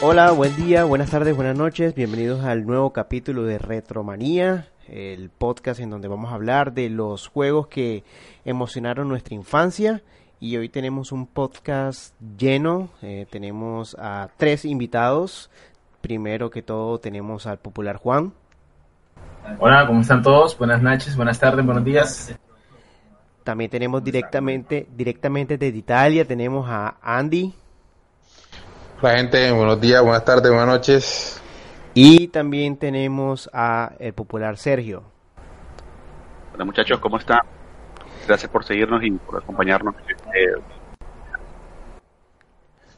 Hola, buen día, buenas tardes, buenas noches. Bienvenidos al nuevo capítulo de Retromanía, el podcast en donde vamos a hablar de los juegos que emocionaron nuestra infancia. Y hoy tenemos un podcast lleno. Eh, tenemos a tres invitados. Primero que todo tenemos al popular Juan. Hola, ¿cómo están todos? Buenas noches, buenas tardes, buenos días. También tenemos directamente, directamente desde Italia, tenemos a Andy. Hola gente, buenos días, buenas tardes, buenas noches. Y también tenemos a el popular Sergio. Hola muchachos, ¿cómo están? Gracias por seguirnos y por acompañarnos. Eh,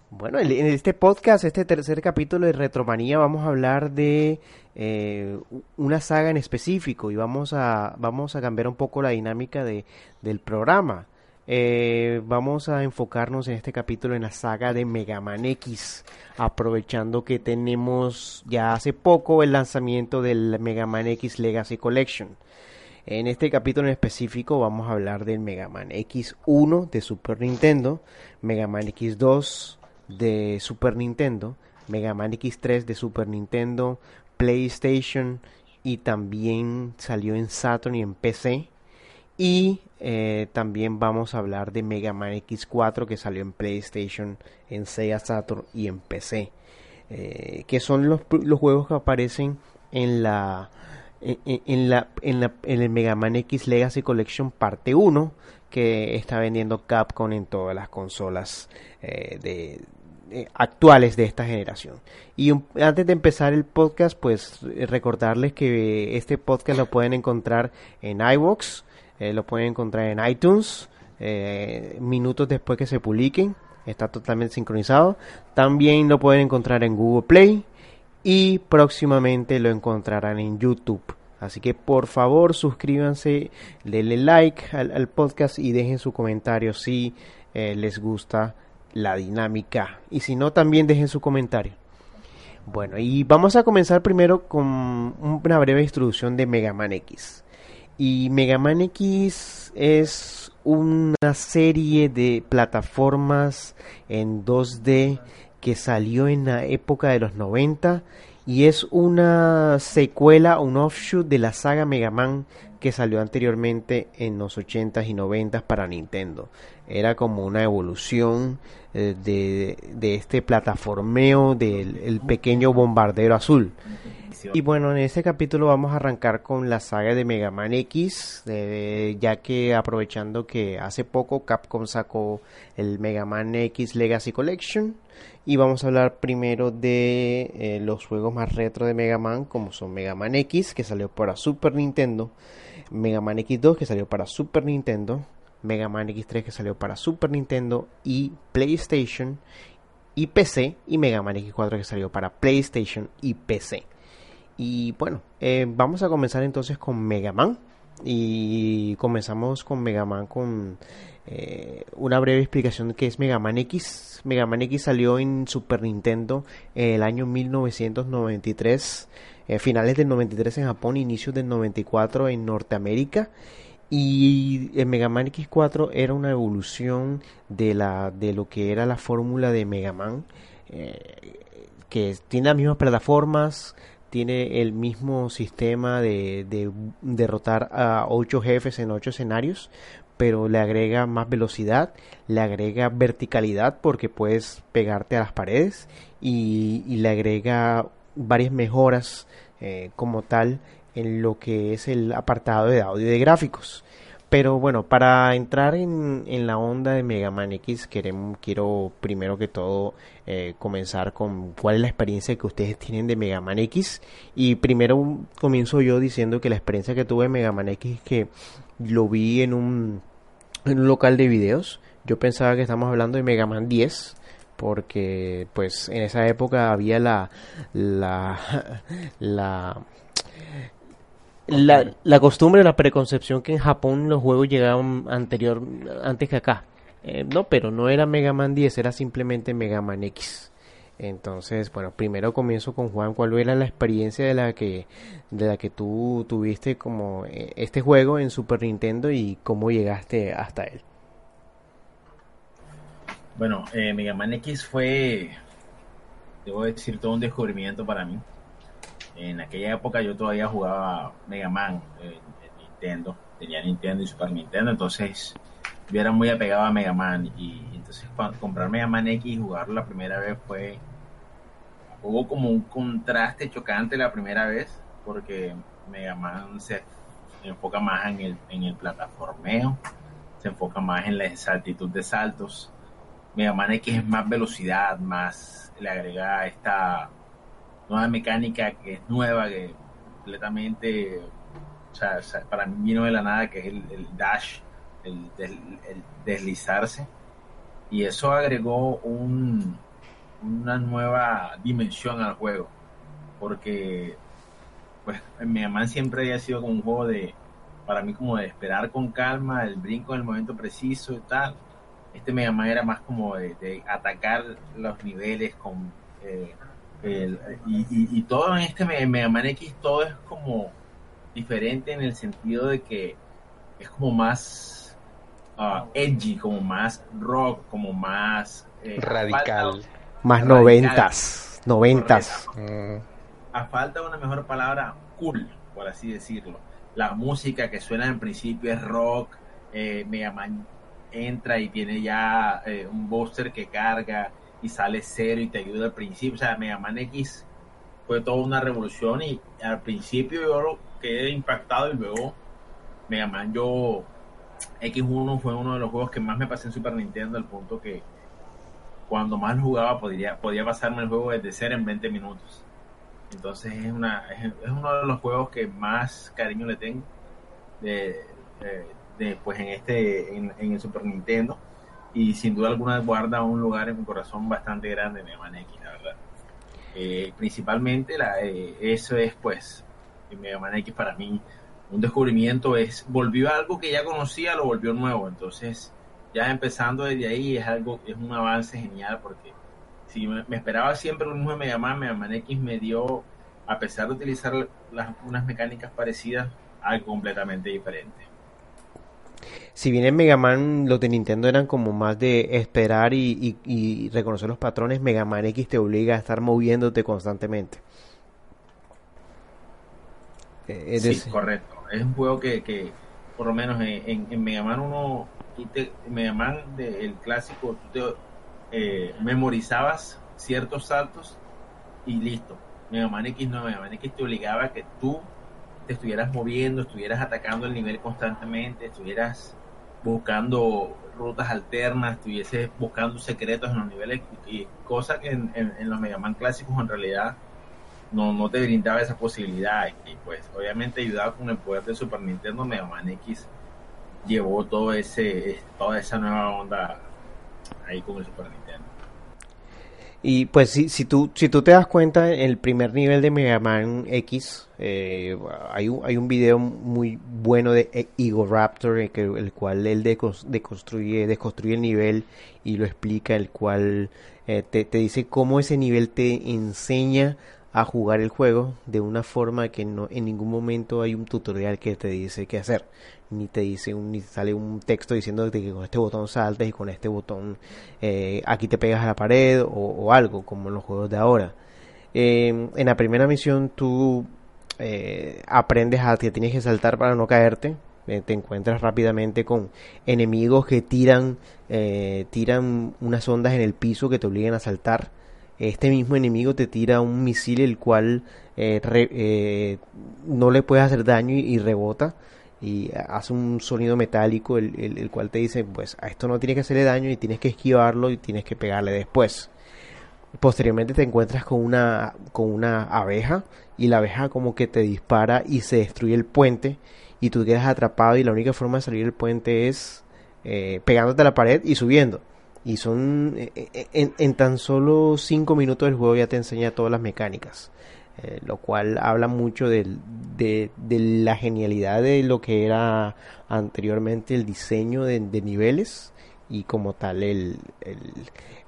bueno, en este podcast, este tercer capítulo de Retromanía, vamos a hablar de eh, una saga en específico y vamos a, vamos a cambiar un poco la dinámica de, del programa. Eh, vamos a enfocarnos en este capítulo en la saga de Mega Man X, aprovechando que tenemos ya hace poco el lanzamiento del Mega Man X Legacy Collection. En este capítulo en específico vamos a hablar del Mega Man X1 de Super Nintendo, Mega Man X2 de Super Nintendo, Mega Man X3 de Super Nintendo, PlayStation y también salió en Saturn y en PC. Y eh, también vamos a hablar de Mega Man X4 que salió en PlayStation, en Sega Saturn y en PC. Eh, que son los, juegos que aparecen en la, en, la, en, la, en el Mega Man X Legacy Collection parte 1 que está vendiendo Capcom en todas las consolas eh, de, actuales de esta generación. Y antes de empezar el podcast, pues recordarles que este podcast lo pueden encontrar en iVoox, eh, lo pueden encontrar en iTunes eh, minutos después que se publiquen. Está totalmente sincronizado. También lo pueden encontrar en Google Play y próximamente lo encontrarán en YouTube. Así que por favor suscríbanse, denle like al, podcast y dejen su comentario si eh, les gusta la dinámica. Y si no, también dejen su comentario. Bueno, y vamos a comenzar primero con una breve introducción de Mega Man X. Y Mega Man X es una serie de plataformas en 2D que salió en la época de los 90 y es una secuela, un offshoot de la saga Mega Man que salió anteriormente en los 80s y 90s para Nintendo. Era como una evolución eh, de, de, este plataformeo del pequeño bombardero azul. Y bueno, en este capítulo vamos a arrancar con la saga de Mega Man X, ya que aprovechando que hace poco Capcom sacó el Mega Man X Legacy Collection. Y vamos a hablar primero de eh, los juegos más retro de Mega Man, como son Mega Man X, que salió para Super Nintendo, Mega Man X2, que salió para Super Nintendo, Mega Man X3, que salió para Super Nintendo y PlayStation y PC, y Mega Man X4, que salió para PlayStation y PC. Y bueno, eh, vamos a comenzar entonces con Mega Man. Y comenzamos con Mega Man con eh, una breve explicación de qué es Mega Man X. Mega Man X salió en Super Nintendo en el año 1993, eh, finales del 93 en Japón, inicios del 94 en Norteamérica. Y el Mega Man X4 era una evolución de, la, de lo que era la fórmula de Mega Man, que tiene las mismas plataformas, tiene el mismo sistema de, derrotar a ocho jefes en ocho escenarios, pero le agrega más velocidad, le agrega verticalidad porque puedes pegarte a las paredes y, le agrega varias mejoras eh, como tal en lo que es el apartado de audio y de gráficos. Pero bueno, para entrar en, en la onda de Mega Man X, queremos, quiero primero que todo eh, comenzar con cuál es la experiencia que ustedes tienen de Mega Man X. Y primero comienzo yo diciendo que la experiencia que tuve de Mega Man X es que lo vi en un, en un local de videos. Yo pensaba que estamos hablando de Mega Man 10 porque pues en esa época había la la la la, la costumbre, la preconcepción que en Japón los juegos llegaban anterior, antes que acá. Eh, no, pero no era Mega Man 10, era simplemente Mega Man X. Entonces, bueno, primero comienzo con Juan, ¿cuál era la experiencia de la que de la que tú tuviste como eh, este juego en Super Nintendo y cómo llegaste hasta él? Bueno, eh, Mega Man X fue debo decir, todo un descubrimiento para mí. En aquella época yo todavía jugaba Mega Man en, Nintendo, tenía Nintendo y Super Nintendo, entonces yo era muy apegado a Mega Man y entonces comprar Mega Man X y jugarlo la primera vez fue hubo como un contraste chocante la primera vez porque Mega Man se enfoca más en el, en el plataformeo, se enfoca más en la exactitud de saltos. Mega Man X es más velocidad, más le agrega esta nueva mecánica que es nueva, que completamente, o sea, para mí vino de la nada, que es el, dash, el, deslizarse. Y eso agregó un, una nueva dimensión al juego, porque pues Mega Man siempre había sido como un juego de, para mí como de esperar con calma, el brinco en el momento preciso y tal. Este Mega Man era más como de, atacar los niveles con... Eh, y, todo en este Mega Man X, todo es como diferente en el sentido de que es como más uh, edgy, como más rock, como más... Eh, radical. Más noventas. Noventas a falta de una mejor palabra, cool, por así decirlo. La música que suena en principio es rock, eh, Mega Man entra y tiene ya eh, un booster que carga y sale cero y te ayuda al principio. O sea, Mega Man X fue toda una revolución y al principio yo quedé impactado y luego Mega Man yo X1 fue uno de los juegos que más me pasé en Super Nintendo al punto que cuando más jugaba podría, podía pasarme el juego desde cero en 20 minutos. Entonces es, una, es, uno de los juegos que más cariño le tengo de, pues en este en, el Super Nintendo y sin duda alguna guarda un lugar en mi corazón bastante grande Mega Man X, la verdad. Eh, principalmente la, eh, eso es pues Mega Man X para mí un descubrimiento es volvió algo que ya conocía lo volvió nuevo entonces ya empezando desde ahí es algo es un avance genial porque si me, esperaba siempre lo mismo de Mega Man, Mega Man X me dio, a pesar de utilizar las, unas mecánicas parecidas, algo completamente diferente. Si bien en Mega Man los de Nintendo eran como más de esperar y, reconocer los patrones, Mega Man X te obliga a estar moviéndote constantemente. Eh, sí, correcto. Es un juego que, por lo menos en, en, Mega Man 1, Mega Man el clásico, tú te eh, memorizabas ciertos saltos y listo. Mega Man X no, Mega Man X te obligaba a que tú te estuvieras moviendo, estuvieras atacando el nivel constantemente, estuvieras buscando rutas alternas, estuvieses buscando secretos en los niveles y cosa que en, los Mega Man clásicos en realidad no, no te brindaba esa posibilidad y pues obviamente ayudado con el poder de Super Nintendo Mega Man X llevó todo ese toda esa nueva onda ahí con el Super Nintendo. Y pues si, si, tú, si tú te das cuenta, en el primer nivel de Mega Man X, eh, hay, un, hay un video muy bueno de e-, Eagle Raptor, el, el cual él deconstruye, desconstruye el nivel y lo explica, el cual eh, te, te dice cómo ese nivel te enseña a jugar el juego de una forma que no en ningún momento hay un tutorial que te dice qué hacer ni te dice un, ni sale un texto diciendo que con este botón saltas y con este botón eh, aquí te pegas a la pared o, algo como en los juegos de ahora. Em, en la primera misión tú eh, aprendes a que tienes que saltar para no caerte eh, te encuentras rápidamente con enemigos que tiran tiran unas ondas en el piso que te obligan a saltar este mismo enemigo te tira un misil el cual eh, eh, no le puede hacer daño y, rebota y hace un sonido metálico el, el, cual te dice pues a esto no tiene que hacerle daño y tienes que esquivarlo y tienes que pegarle después. Posteriormente te encuentras con una con una abeja y la abeja como que te dispara y se destruye el puente y tú quedas atrapado y la única forma de salir del puente es eh, pegándote a la pared y subiendo y son eh, eh, en, tan solo 5 minutos el juego ya te enseña todas las mecánicas. Eh, lo cual habla mucho de, de, la genialidad de lo que era anteriormente el diseño de, niveles y como tal el,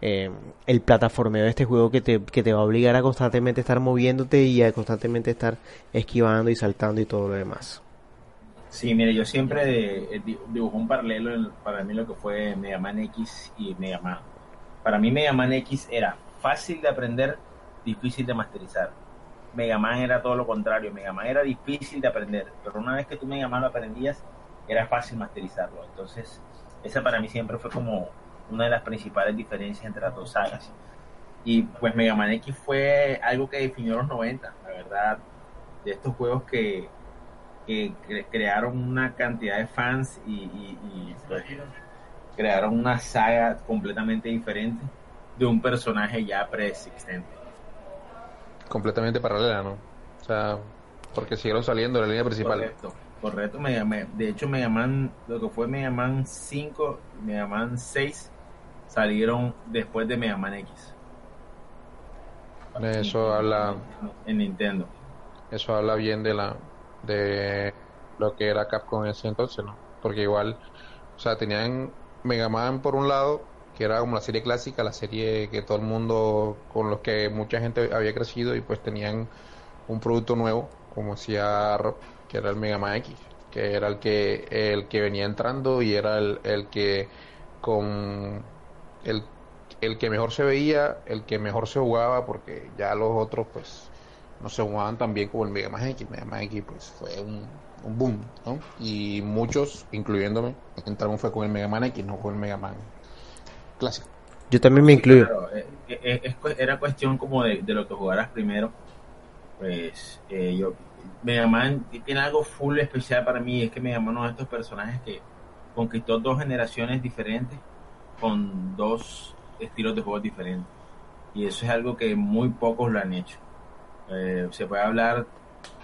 el, el, plataformeo de este juego que te, que te va a obligar a constantemente estar moviéndote y a constantemente estar esquivando y saltando y todo lo demás. Sí, mire, yo siempre eh, dibujé un paralelo para mí lo que fue Mega Man X y Mega Man. Para mí Mega Man X era fácil de aprender, difícil de masterizar. Mega Man era todo lo contrario, Mega Man era difícil de aprender, pero una vez que tú Mega Man lo aprendías, era fácil masterizarlo. Entonces, esa para mí siempre fue como una de las principales diferencias entre las dos sagas. Y pues Mega Man X fue algo que definió los 90, la verdad, de estos juegos que, que crearon una cantidad de fans y, y pues, crearon una saga completamente diferente de un personaje ya preexistente. Completamente paralela, ¿no? O sea, porque siguieron saliendo de la línea principal. Correcto, correcto. de hecho, Mega Man, lo que fue Mega Man 5 y Mega Man 6 salieron después de Mega Man X. Eso habla en Nintendo. Eso habla bien de la de lo que era Capcom en ese entonces, ¿no? Porque igual, o sea, tenían Mega Man por un lado, que era como la serie clásica, la serie que todo el mundo, con los que mucha gente había crecido y pues tenían un producto nuevo, como decía Rob, que era el Mega Man X, que era el que, el que venía entrando y era el, el que con el, el que mejor se veía, el que mejor se jugaba, porque ya los otros pues no se jugaban tan bien como el Mega Man X. Mega Man X pues fue un, un boom, ¿no? Y muchos, incluyéndome, entraron fue con el Mega Man X, no con el Mega Man clásico. Yo también me incluyo. Eh, eh, era cuestión como de, lo que jugaras primero. Pues eh, yo, Mega Man tiene algo full especial para mí, es que Mega Man uno de estos personajes que conquistó dos generaciones diferentes con dos estilos de juego diferentes. Y eso es algo que muy pocos lo han hecho. Se puede hablar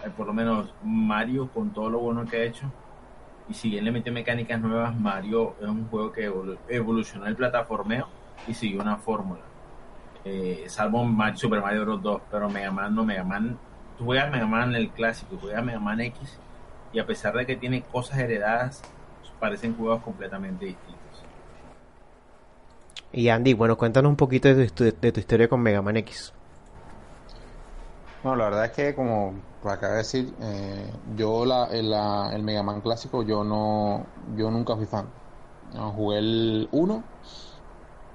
eh, por lo menos Mario con todo lo bueno que ha hecho y si bien le metió mecánicas nuevas, Mario es un juego que evolucionó el plataformeo y siguió una fórmula. Eh, salvo Super Mario Bros. 2, pero Mega Man no, Mega Man, tú juegas Mega Man el clásico, juegas Mega Man X y a pesar de que tiene cosas heredadas, parecen juegos completamente distintos. Y Andy, bueno, cuéntanos un poquito de tu, de tu historia con Mega Man X. No, la verdad es que como acaba de decir, eh, yo la, el, el, Mega Man clásico yo no yo nunca fui fan. jugué el 1,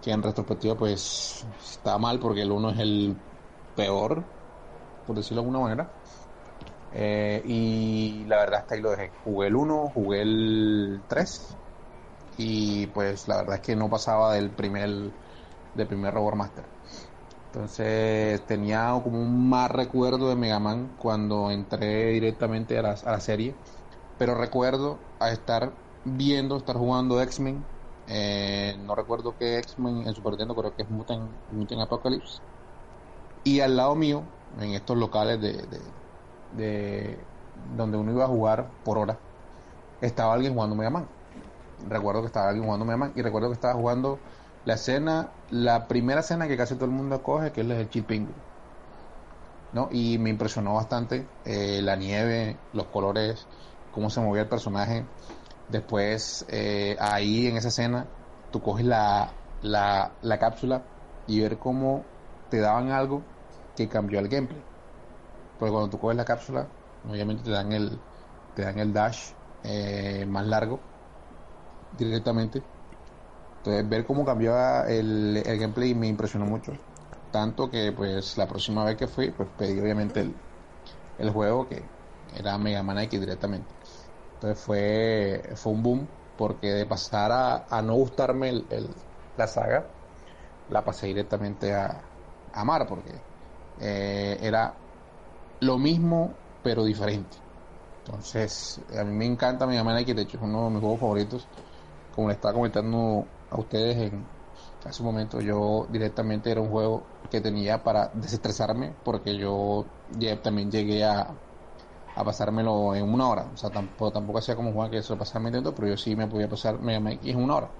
que en retrospectiva pues está mal porque el 1 es el peor, por decirlo de alguna manera. Eh, y la verdad hasta ahí lo dejé. Jugué el 1, jugué el 3 y pues la verdad es que no pasaba del primer del primer Robot Master. Entonces tenía como un más recuerdo de Mega Man cuando entré directamente a la, a la serie. Pero recuerdo a estar viendo, estar jugando X-Men. Eh, no recuerdo qué X-Men en Super Nintendo, creo que es Mutant, Mutant Apocalypse. Y al lado mío, en estos locales de, de, de donde uno iba a jugar por hora, estaba alguien jugando Mega Man. Recuerdo que estaba alguien jugando Mega Man y recuerdo que estaba jugando la escena, la primera escena que casi todo el mundo coge, que es el chiping. ¿no? Y me impresionó bastante eh, la nieve, los colores, cómo se movía el personaje. Después, eh, ahí en esa escena, tú coges la, la, la cápsula y ver cómo te daban algo que cambió el gameplay. Porque cuando tú coges la cápsula, obviamente te dan el, te dan el dash eh, más largo directamente entonces, ver cómo cambiaba el, el gameplay me impresionó mucho. Tanto que, pues, la próxima vez que fui, pues pedí obviamente el, el juego que era Mega Man X directamente. Entonces fue, fue un boom, porque de pasar a, a no gustarme el, la saga, la pasé directamente a, a amar, porque eh, era lo mismo, pero diferente. Entonces, a mí me encanta Mega Man X, de hecho es uno de mis juegos favoritos. Como le estaba comentando a ustedes en hace un momento. Yo directamente era un juego que tenía para desestresarme porque yo también llegué a, a pasármelo en una hora. O sea tampoco tampoco hacía como Juan que se lo pasaba intento pero yo sí me podía pasar Mega Man X en una hora.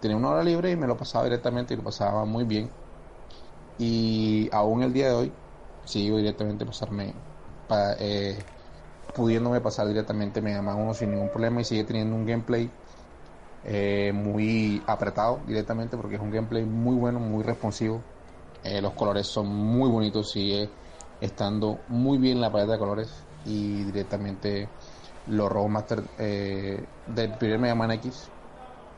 Tenía una hora libre y me lo pasaba directamente y lo pasaba muy bien. Y aún el día de hoy sigo directamente pasarme eh, pudiéndome pasar directamente Mega Man 1 sin ningún problema y sigue teniendo un gameplay eh, muy apretado directamente porque es un gameplay muy bueno, muy responsivo. Eh, los colores son muy bonitos, sigue estando muy bien la paleta de colores y directamente los Robo Master eh, del primer Mega Man X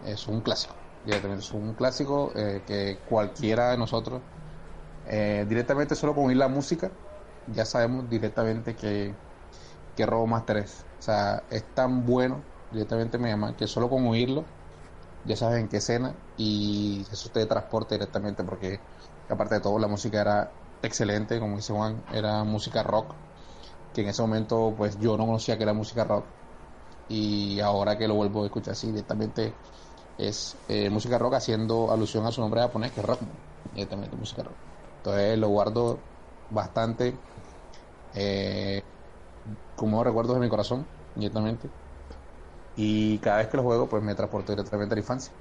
es un clásico. Directamente es un clásico que cualquiera de nosotros directamente solo con oír la música, ya sabemos directamente que, que Robo Master. O sea, es tan bueno directamente me llama que solo con oírlo ya sabes en qué escena y eso te transporta directamente porque aparte de todo la música era excelente, como dice Juan, era música rock, que en ese momento pues yo no conocía que era música rock y ahora que lo vuelvo a escuchar así directamente es eh, música rock haciendo alusión a su nombre japonés que es rock, directamente música rock. Entonces lo guardo bastante eh, como recuerdos de mi corazón, directamente. Y cada vez que lo juego, pues me transporto directamente a la infancia.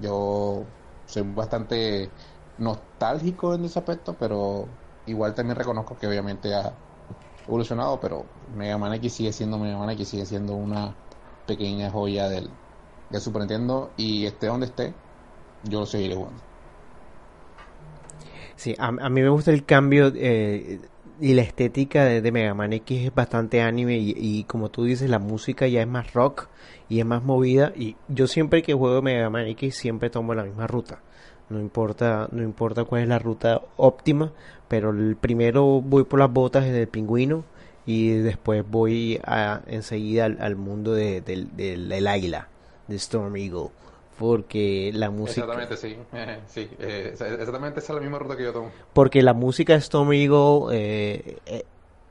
Yo soy bastante nostálgico en ese aspecto, pero igual también reconozco que obviamente ha evolucionado, pero Mega Man X sigue siendo Mega Man X, sigue siendo una pequeña joya del, del Super Nintendo y esté donde esté, yo lo seguiré jugando. Sí, a, a mí me gusta el cambio eh, y la estética de, Mega Man X es bastante anime y, como tú dices, la música ya es más rock y es más movida y yo siempre que juego Mega Man X siempre tomo la misma ruta. No importa, no importa cuál es la ruta óptima, pero el primero voy por las botas del pingüino y después voy a, enseguida al, mundo de, del, del, del águila, de Storm Eagle porque la música exactamente sí, sí eh, exactamente esa es la misma ruta que yo tomo. Porque la música de Storm Eagle eh, eh,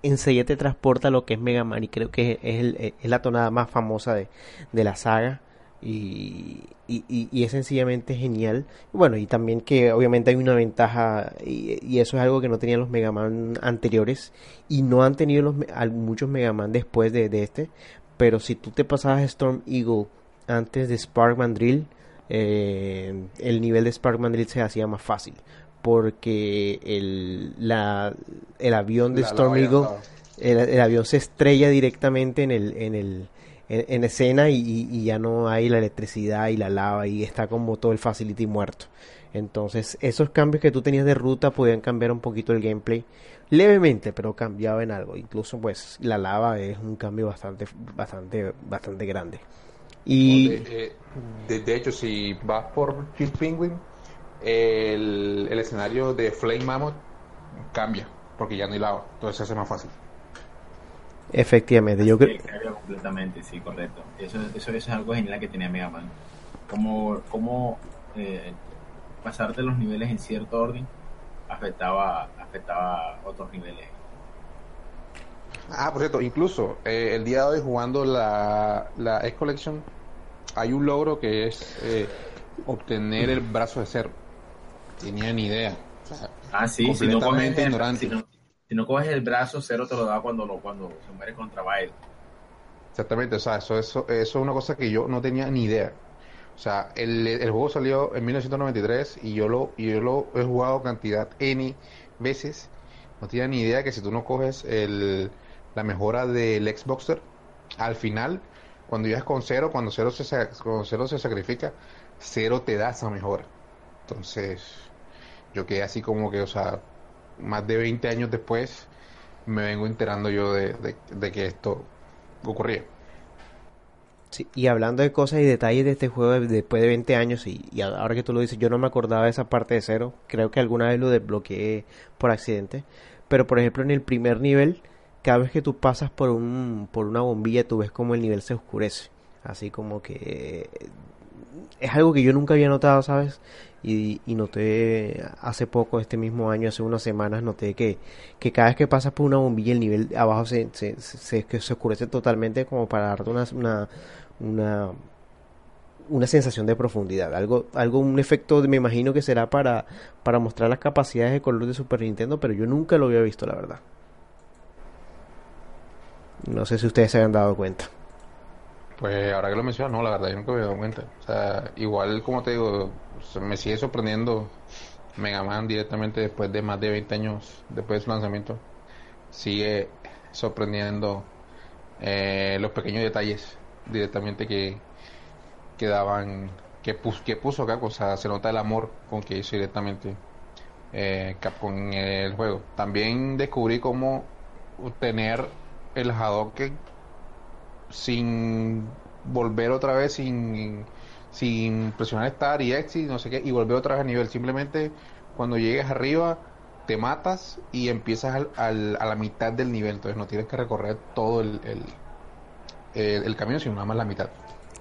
enseguida te transporta a lo que es Mega Man y creo que es, el, es la tonada más famosa de, de la saga. Y, y, y, es sencillamente genial. Bueno y también que obviamente hay una ventaja y, y, eso es algo que no tenían los Mega Man anteriores. Y no han tenido los, muchos Mega Man después de, de este. Pero si tú te pasabas Storm Eagle antes de Sparkman Drill, eh, el nivel de Sparkman Drill se hacía más fácil. Porque el, la, el avión de la, Storm Eagle, el, el, avión se estrella directamente en el, en el en, en escena y, y, ya no hay la electricidad y la lava y está como todo el facility muerto. Entonces, esos cambios que tú tenías de ruta podían cambiar un poquito el gameplay levemente, pero cambiaba en algo. Incluso, pues, la lava es un cambio bastante, bastante, bastante grande. Y de, eh, de, de, hecho, si vas por Kill Penguin, el, el, escenario de Flame Mammoth cambia, porque ya no hay lava, entonces se hace más fácil. Efectivamente, yo creo. Cambia completamente, sí, correcto. Eso, eso, eso, es algo genial que tenía Mega Man. Como, como eh, pasarte los niveles en cierto orden afectaba, afectaba otros niveles. Ah, por cierto, incluso eh, el día de hoy jugando la, la X Collection hay un logro que es eh, obtener el brazo de cero. Tenía ni idea. O sea, ah, sí, completamente si no ignorante. Si no, si no, coges el brazo, cero te lo da cuando, lo, cuando se muere contra Bail. Exactamente, o sea, eso, eso, eso es una cosa que yo no tenía ni idea. O sea, el, el juego salió en 1993 y yo lo, y yo lo he jugado cantidad N veces. No tenía ni idea que si tú no coges el, la mejora del Xboxer, al final, cuando llegas con cero, cuando cero se, cuando cero se sacrifica, cero te da esa mejora. Entonces, yo quedé así como que, o sea, más de 20 años después, me vengo enterando yo de, de, que esto ocurría. Sí, y hablando de cosas y detalles de este juego después de 20 años, y, y, ahora que tú lo dices, yo no me acordaba de esa parte de cero, creo que alguna vez lo desbloqueé por accidente, pero por ejemplo en el primer nivel, cada vez que tú pasas por un por una bombilla tú ves como el nivel se oscurece. Así como que es algo que yo nunca había notado sabes y, y noté hace poco este mismo año hace unas semanas noté que, que cada vez que pasas por una bombilla el nivel abajo se, se, se, se, se oscurece totalmente como para darte una, una, una una sensación de profundidad, algo, algo, un efecto, me imagino que será para, para mostrar las capacidades de color de Super Nintendo, pero yo nunca lo había visto, la verdad. No sé si ustedes se habían dado cuenta. Pues ahora que lo mencionas, no, la verdad, yo nunca me había dado cuenta. O sea, igual como te digo, me sigue sorprendiendo Mega Man directamente después de más de 20 años después de su lanzamiento. Sigue sorprendiendo eh, los pequeños detalles directamente que, que daban, que, pus, que puso Capcom. O se nota el amor con que hizo directamente eh, Capcom en el juego. También descubrí cómo tener el Hadoken sin volver otra vez, sin, sin presionar Start y Exit, no sé qué, y volver otra vez a nivel. Simplemente cuando llegues arriba, te matas y empiezas al, a la mitad del nivel, entonces no tienes que recorrer todo el, el, camino, sino nada más la mitad.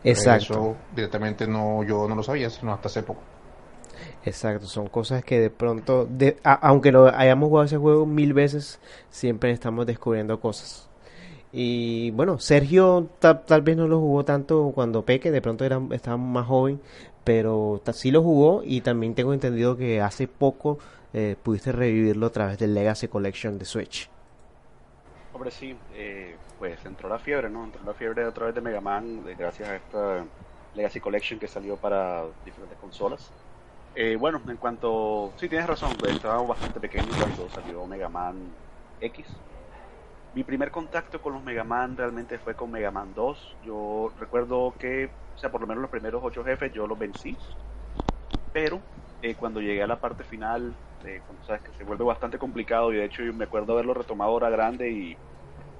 Exacto. Eso directamente no, yo no lo sabía, sino hasta hace poco. Exacto, son cosas que de pronto, de, aunque lo hayamos jugado ese juego mil veces, siempre estamos descubriendo cosas. Y bueno, Sergio tal vez no lo jugó tanto cuando Peque, de pronto era, estaba más joven, pero sí lo jugó y también tengo entendido que hace poco eh, pudiste revivirlo a través del Legacy Collection de Switch. Hombre, sí, eh, pues entró la fiebre, ¿no? Entró la fiebre a través de Mega Man, gracias a esta Legacy Collection que salió para diferentes consolas. Eh, bueno, en cuanto... Sí, tienes razón, pues, estaba bastante pequeño cuando salió Mega Man X. Mi primer contacto con los Mega Man realmente fue con Mega Man 2. Yo recuerdo que, o sea, por lo menos los primeros ocho jefes yo los vencí. Pero eh, cuando llegué a la parte final, eh, cuando sabes que se vuelve bastante complicado y de hecho yo me acuerdo haberlo retomado ahora grande y,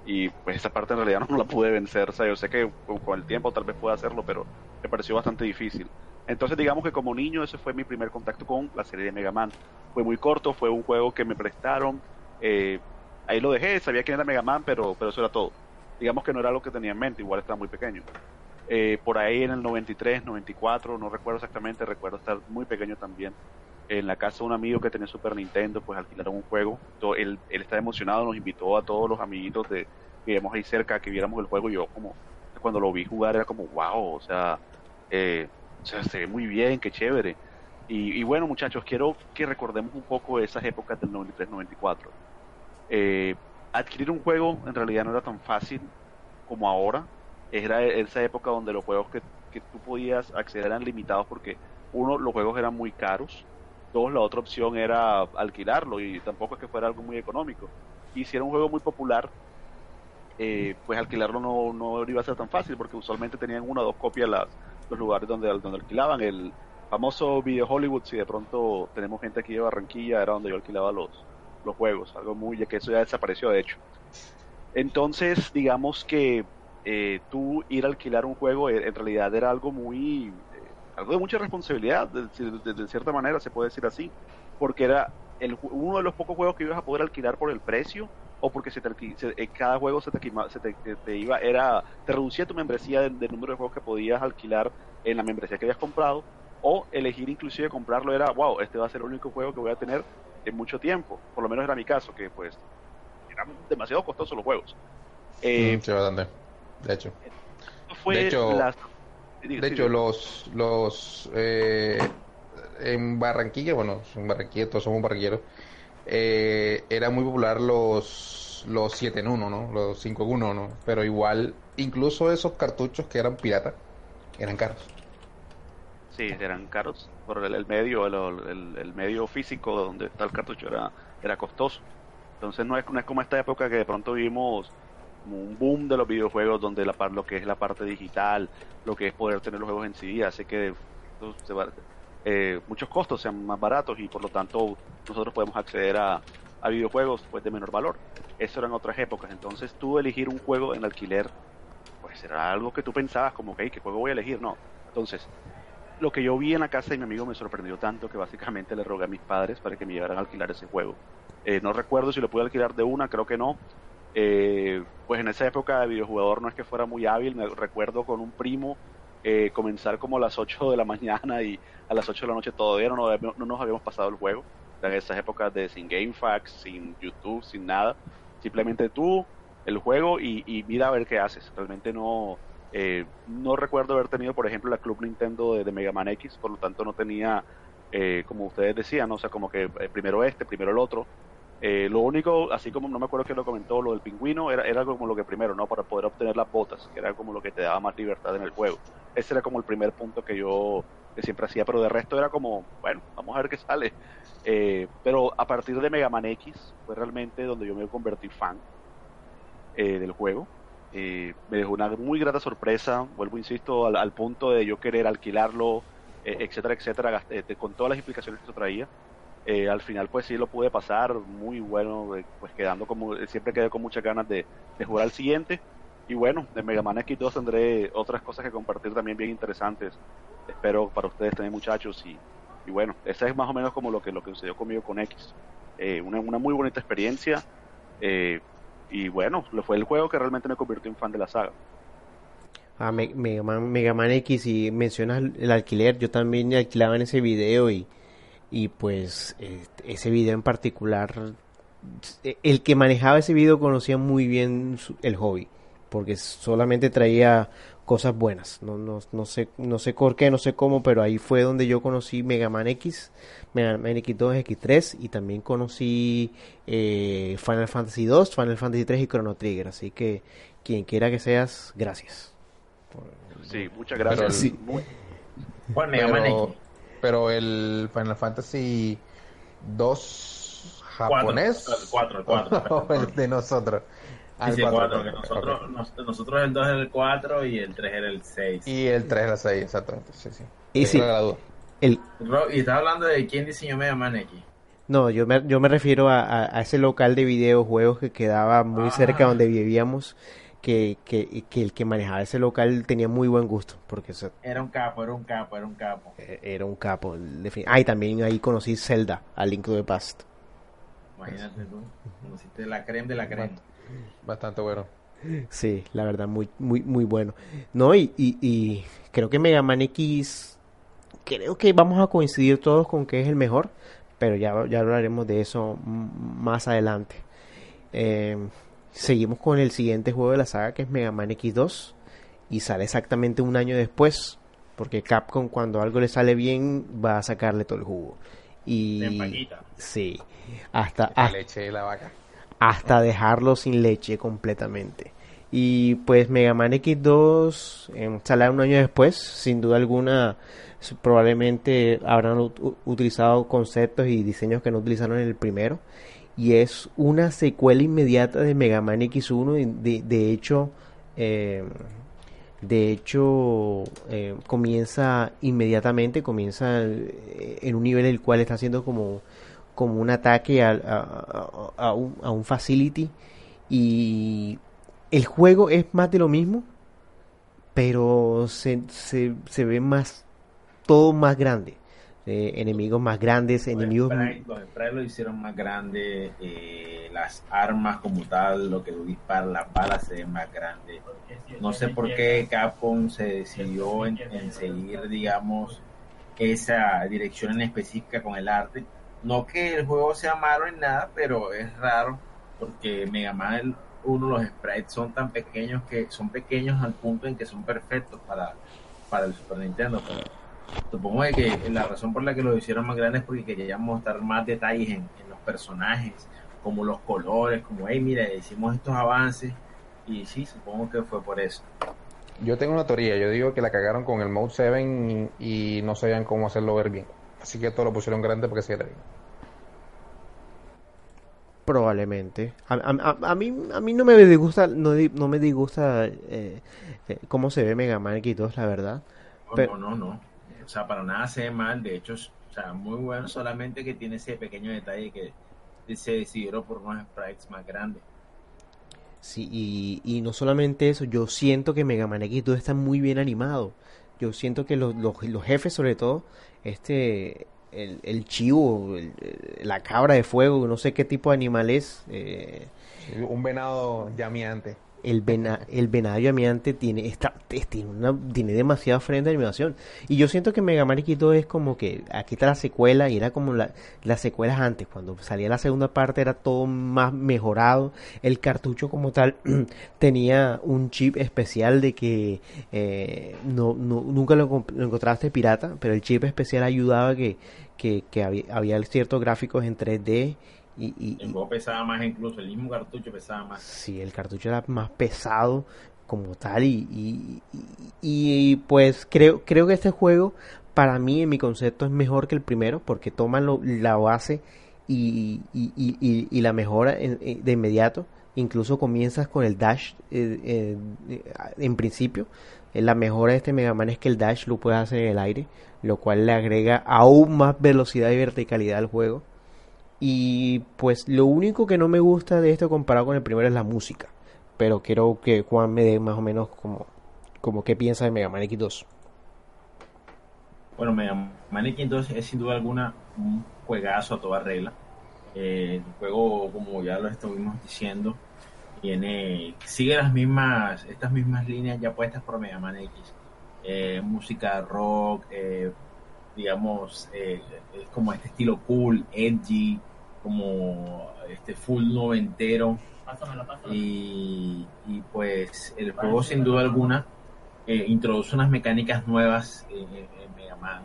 y pues esa parte en realidad no la pude vencer. O sea, yo sé que con el tiempo tal vez pueda hacerlo, pero me pareció bastante difícil. Entonces digamos que como niño ese fue mi primer contacto con la serie de Mega Man. Fue muy corto, fue un juego que me prestaron. Eh, ahí lo dejé, sabía quién era Mega Man, pero, pero eso era todo. Digamos que no era lo que tenía en mente, igual estaba muy pequeño. Eh, por ahí en el 93, 94, no recuerdo exactamente, recuerdo estar muy pequeño también. En la casa de un amigo que tenía Super Nintendo, pues alquilaron un juego. él, él estaba emocionado, nos invitó a todos los amiguitos de, que vivíamos ahí cerca, que viéramos el juego. Yo, como, cuando lo vi jugar, era como, wow, o sea, eh, o sea, se ve muy bien, qué chévere. Y, bueno, muchachos, quiero que recordemos un poco esas épocas del 93-94. Eh, adquirir un juego en realidad no era tan fácil como ahora. Era esa época donde los juegos que, que tú podías acceder eran limitados porque, uno, los juegos eran muy caros. Dos, la otra opción era alquilarlo y tampoco es que fuera algo muy económico. Y si era un juego muy popular, eh, pues alquilarlo no, no iba a ser tan fácil porque usualmente tenían una o dos copias las, los lugares donde, donde alquilaban. El famoso Video Hollywood, si de pronto tenemos gente aquí de Barranquilla, era donde yo alquilaba los, los juegos, algo muy, ya que eso ya desapareció de hecho. Entonces, digamos que eh, tú ir a alquilar un juego eh, en realidad era algo muy, eh, algo de mucha responsabilidad, de, cierta manera se puede decir así, porque era el, uno de los pocos juegos que ibas a poder alquilar por el precio o porque se te, cada juego se, te, se te, iba, era, te reducía tu membresía del, número de juegos que podías alquilar en la membresía que habías comprado, o elegir inclusive comprarlo era, wow, este va a ser el único juego que voy a tener en mucho tiempo, por lo menos era mi caso, que pues eran demasiado costosos los juegos. Eh, mm, sí, bastante, de hecho. de hecho, de hecho los, los eh, en Barranquilla, bueno, en Barranquilla, todos somos barranquilleros, eh, era muy popular los, los 7 en 1, ¿no? Los 5 en 1, ¿no? Pero igual, incluso esos cartuchos que eran piratas, eran caros. Sí, eran caros. Por el, medio, el, el, medio físico donde está el cartucho era, era costoso. Entonces no es, no es como esta época que de pronto vimos un boom de los videojuegos donde la lo que es la parte digital, lo que es poder tener los juegos en CD, hace que se va, eh, muchos costos sean más baratos y por lo tanto nosotros podemos acceder a, videojuegos pues de menor valor. Eso eran otras épocas. Entonces tú elegir un juego en alquiler, pues era algo que tú pensabas como que, ¿qué juego voy a elegir? No. Entonces, lo que yo vi en la casa de mi amigo me sorprendió tanto que básicamente le rogué a mis padres para que me llevaran a alquilar ese juego. Eh, no recuerdo si lo pude alquilar de una, creo que no. Eh, pues en esa época de videojugador no es que fuera muy hábil, me recuerdo con un primo eh, comenzar como a las 8 de la mañana y a las 8 de la noche todavía no, no, nos habíamos pasado el juego. En esas épocas de sin GameFAQs, sin YouTube, sin nada. Simplemente tú, el juego y, mira a ver qué haces. Realmente no, eh, no recuerdo haber tenido, por ejemplo, la Club Nintendo de, Mega Man X, por lo tanto no tenía, eh, como ustedes decían, o sea, como que primero este, primero el otro. lo único, así como no me acuerdo que lo comentó, lo del pingüino, era, era como lo que primero, ¿no? Para poder obtener las botas, que era como lo que te daba más libertad en el juego ese era como el primer punto que yo siempre hacía, pero de resto era como, bueno, vamos a ver qué sale. Eh, pero a partir de Mega Man X fue realmente donde yo me convertí fan eh, del juego. Eh, me dejó una muy grata sorpresa, vuelvo, insisto, al, punto de yo querer alquilarlo, etcétera, etcétera, con todas las implicaciones que eso traía. al final pues sí lo pude pasar, muy bueno, pues quedando como, siempre quedé con muchas ganas de, de jugar al siguiente y bueno, de Mega Man X2 tendré otras cosas que compartir también bien interesantes. Espero para ustedes también, muchachos. Y, y bueno, esa es más o menos como lo que, lo que sucedió conmigo con X. eh, una, una, muy bonita experiencia. Y bueno, fue el juego que realmente me convirtió en fan de la saga. Ah, Mega Man, Mega Man X, y mencionas el alquiler, yo también alquilaba en ese video y, y pues este, ese video en particular, el que manejaba ese video conocía muy bien el hobby, porque solamente traía cosas buenas. No, no, no, sé, no sé por qué, no sé cómo, pero ahí fue donde yo conocí Mega Man X, Mega Man X2, X3 y también conocí eh, Final Fantasy 2, Final Fantasy 3 y Chrono Trigger. Así que quien quiera que seas, gracias. Sí, muchas gracias. pero, el Final Fantasy 2 japonés 4, 4, el de nosotros. Ah, sí, 4, nosotros, nosotros el 2 era el 4 y el 3 era el 6. Y el 3 era el 6, exactamente. Sí, sí. Y sí, el... y estás hablando de quién diseñó Mega Man X. No, yo me, yo me refiero a, a, ese local de videojuegos que quedaba muy ah. cerca donde vivíamos, que, que, que, el que manejaba ese local tenía muy buen gusto. porque Era un capo, era un capo, era un capo. E, era un capo. Ah, y también ahí conocí Zelda, a Link to the Past. Imagínate tú, conociste la creme de la creme. Bastante bueno. Sí, la verdad, muy, muy, muy bueno. No, y, y, creo que Mega Man X, creo que vamos a coincidir todos con que es el mejor, pero ya, ya hablaremos de eso más adelante. Eh, seguimos con el siguiente juego de la saga, que es Mega Man X2, y sale exactamente un año después, porque Capcom cuando algo le sale bien va a sacarle todo el jugo. Y sí, hasta, la leche de la vaca hasta dejarlo sin leche completamente. Y pues Mega Man X2 eh, sale un año después, sin duda alguna probablemente habrán utilizado conceptos y diseños que no utilizaron en el primero. Y es una secuela inmediata de Mega Man X1. De, hecho, eh, de hecho eh, comienza inmediatamente, comienza en un nivel el cual está haciendo como como un ataque a, a, un, a, un, facility. Y el juego es más de lo mismo pero se, se, se ve más todo más grande. Eh, enemigos más grandes enemigos los sprites lo hicieron más grande eh, las armas como tal lo que lo dispara las balas se ven más grandes no sé por qué Capcom se decidió en, en seguir digamos esa dirección en específica con el arte no que el juego sea malo en nada, pero es raro porque Mega Man uno los sprites son tan pequeños que son pequeños al punto en que son perfectos para, para el Super Nintendo. supongo que la razón por la que lo hicieron más grandes es porque querían mostrar más detalles en, los personajes, como los colores, como, hey, mira, hicimos estos avances. Y sí, supongo que fue por eso. Yo tengo una teoría, yo digo que la cagaron con el Mode 7 y, no sabían cómo hacerlo ver bien. Así que todo lo pusieron grande porque se era bien. Probablemente. A, a, mí, a mí no me disgusta, no, no me disgusta eh, eh, cómo se ve Mega Man X2, la verdad. No, no, no, O sea, para nada se ve mal. De hecho, o sea, muy bueno. Solamente que tiene ese pequeño detalle que se decidieron por unos sprites más grandes. Sí, y, y no solamente eso, yo siento que Mega Man X2 está muy bien animado. Yo siento que los, los, jefes, sobre todo, este el, el chivo, la cabra de fuego, no sé qué tipo de animal es. Eh, un venado llameante el, el venado amiante tiene, esta, tiene, una, tiene demasiada frente de animación. Y yo siento que Mega X2 es como que aquí está la secuela y era como la, las secuelas antes. Cuando salía la segunda parte era todo más mejorado. El cartucho como tal tenía un chip especial de que eh, no, no, nunca lo, encontraste pirata, pero el chip especial ayudaba que, que, que había, había ciertos gráficos en 3D y, el juego pesaba más incluso, el mismo cartucho pesaba más. Sí, el cartucho era más pesado como tal y, y, pues creo, creo que este juego para mí en mi concepto es mejor que el primero porque toma la base y, y, la mejora de inmediato. Incluso comienzas con el dash eh, eh, en principio. Eh, la mejora de este Mega Man es que el dash lo puedes hacer en el aire, lo cual le agrega aún más velocidad y verticalidad al juego. Y pues lo único que no me gusta de esto comparado con el primero es la música. Pero quiero que Juan me dé más o menos como, como qué piensa de Mega Man X2. Bueno, Mega Man X2 es sin duda alguna un juegazo a toda regla. el juego, como ya lo estuvimos diciendo, tiene sigue las mismas estas mismas líneas ya puestas por Mega Man X. música rock, digamos, es como este estilo cool, edgy, como este full noventero. Y, y pues el juego sin duda alguna eh, introduce unas mecánicas nuevas en, Mega Man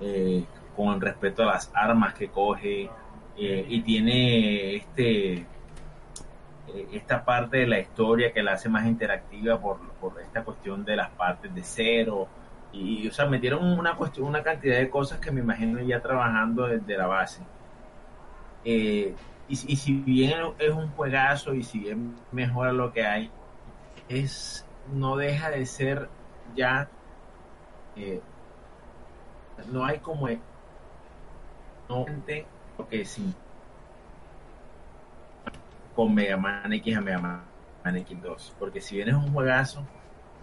eh, con respecto a las armas que coge eh, y tiene este esta parte de la historia que la hace más interactiva por, por esta cuestión de las partes de cero. Y o sea metieron una cuestión una cantidad de cosas que me imagino ya trabajando desde la base y, y, si bien es un juegazo y si bien mejora lo que hay es no deja de ser ya eh, no hay como no lo que sí. Con Mega Man X a Mega Man X2 porque si bien es un juegazo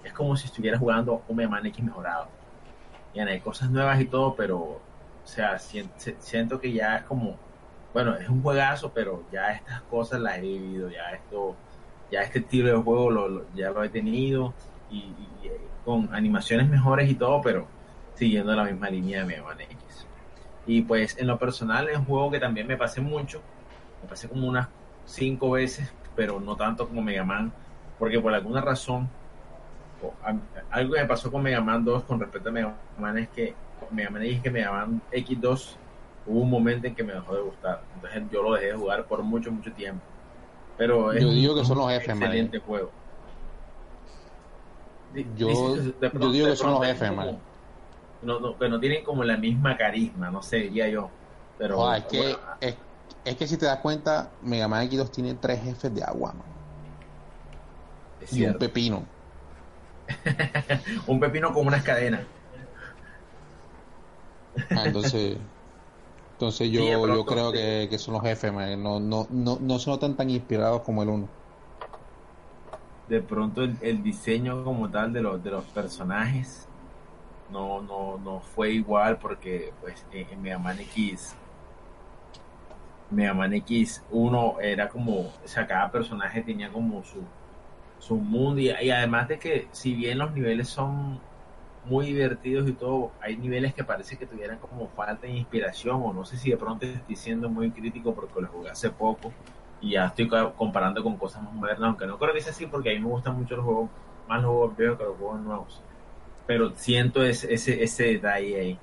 es como si estuviera jugando un Mega Man X mejorado. Y hay cosas nuevas y todo pero o sea siento que ya es como bueno es un juegazo pero ya estas cosas las he vivido ya esto ya este estilo de juego ya lo he tenido y, con animaciones mejores y todo, pero siguiendo la misma línea de Mega Man X. Y pues en lo personal es un juego que también me pasé mucho, me pasé como unas cinco veces, pero no tanto como Mega Man, porque por alguna razón, algo que me pasó con Mega Man 2 con respecto a Mega Man es que Mega Man X que Mega Man X2 hubo un momento en que me dejó de gustar, entonces yo lo dejé de jugar por mucho, mucho tiempo pero es yo digo que son los jefes, excelente juego. Yo, yo digo que son los jefes, man. No, no, pero no tienen como la misma carisma, no sé, diría yo. Pero es que es, es, que si te das cuenta, Mega Man X2 tiene tres jefes de agua, man. y un pepino. un pepino con unas cadenas. Ah, entonces entonces yo, yo creo que, que, son los jefes, No, no, no, no son tan, tan inspirados como el uno. De pronto el, el, diseño como tal de los, de los personajes no, no, no fue igual porque pues en, Mega Man X Mega Man X 1 era como, o sea, cada personaje tenía como su, su mundo y además de que si bien los niveles son muy divertidos y todo, hay niveles que parece que tuvieran como falta de inspiración o no sé si de pronto estoy siendo muy crítico porque lo jugué hace poco y ya estoy comparando con cosas más modernas, aunque no creo que sea así porque a mí me gustan mucho los juegos, más los juegos viejos que los juegos nuevos. Pero siento ese, ese, ese detalle ahí.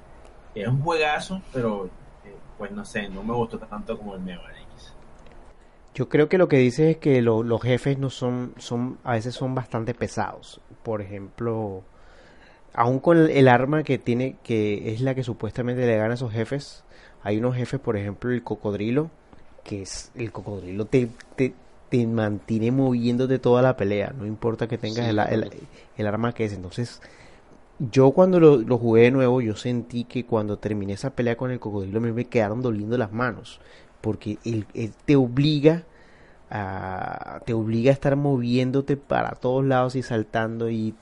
Es un juegazo, pero eh, pues no sé, no me gustó tanto como el Mega X. Yo creo que lo que dices es que los jefes no son, son, a veces son bastante pesados. Por ejemplo, aún con el, arma que tiene, que es la que supuestamente le gana a esos jefes, hay unos jefes, por ejemplo, el cocodrilo, que es el cocodrilo te, te, te mantiene moviéndote toda la pelea, no importa que tengas el, el, arma que es. Entonces, yo cuando lo, lo, jugué de nuevo, yo sentí que cuando terminé esa pelea con el cocodrilo me, me quedaron doliendo las manos, porque él te obliga te obliga a estar moviéndote para todos lados y saltando y,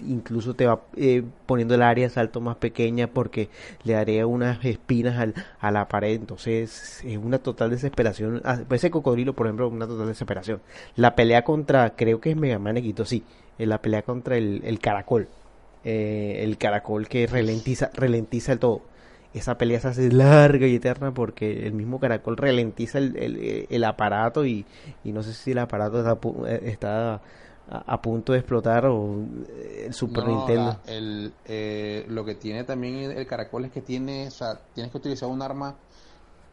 incluso te va eh, poniendo el área de salto más pequeña porque le daría unas espinas al, a la pared. Entonces es una total desesperación. Ah, ese cocodrilo por ejemplo una total desesperación. La pelea contra creo que es Mega Man sí eh, la pelea contra el, el caracol. Eh, el caracol que ralentiza ralentiza el todo esa pelea se hace larga y eterna porque el mismo caracol ralentiza el, el, aparato y, y, no sé si el aparato está, a, punto de explotar o el Super Nintendo. el, eh, lo que tiene también el caracol es que tiene, o sea, tienes que utilizar un arma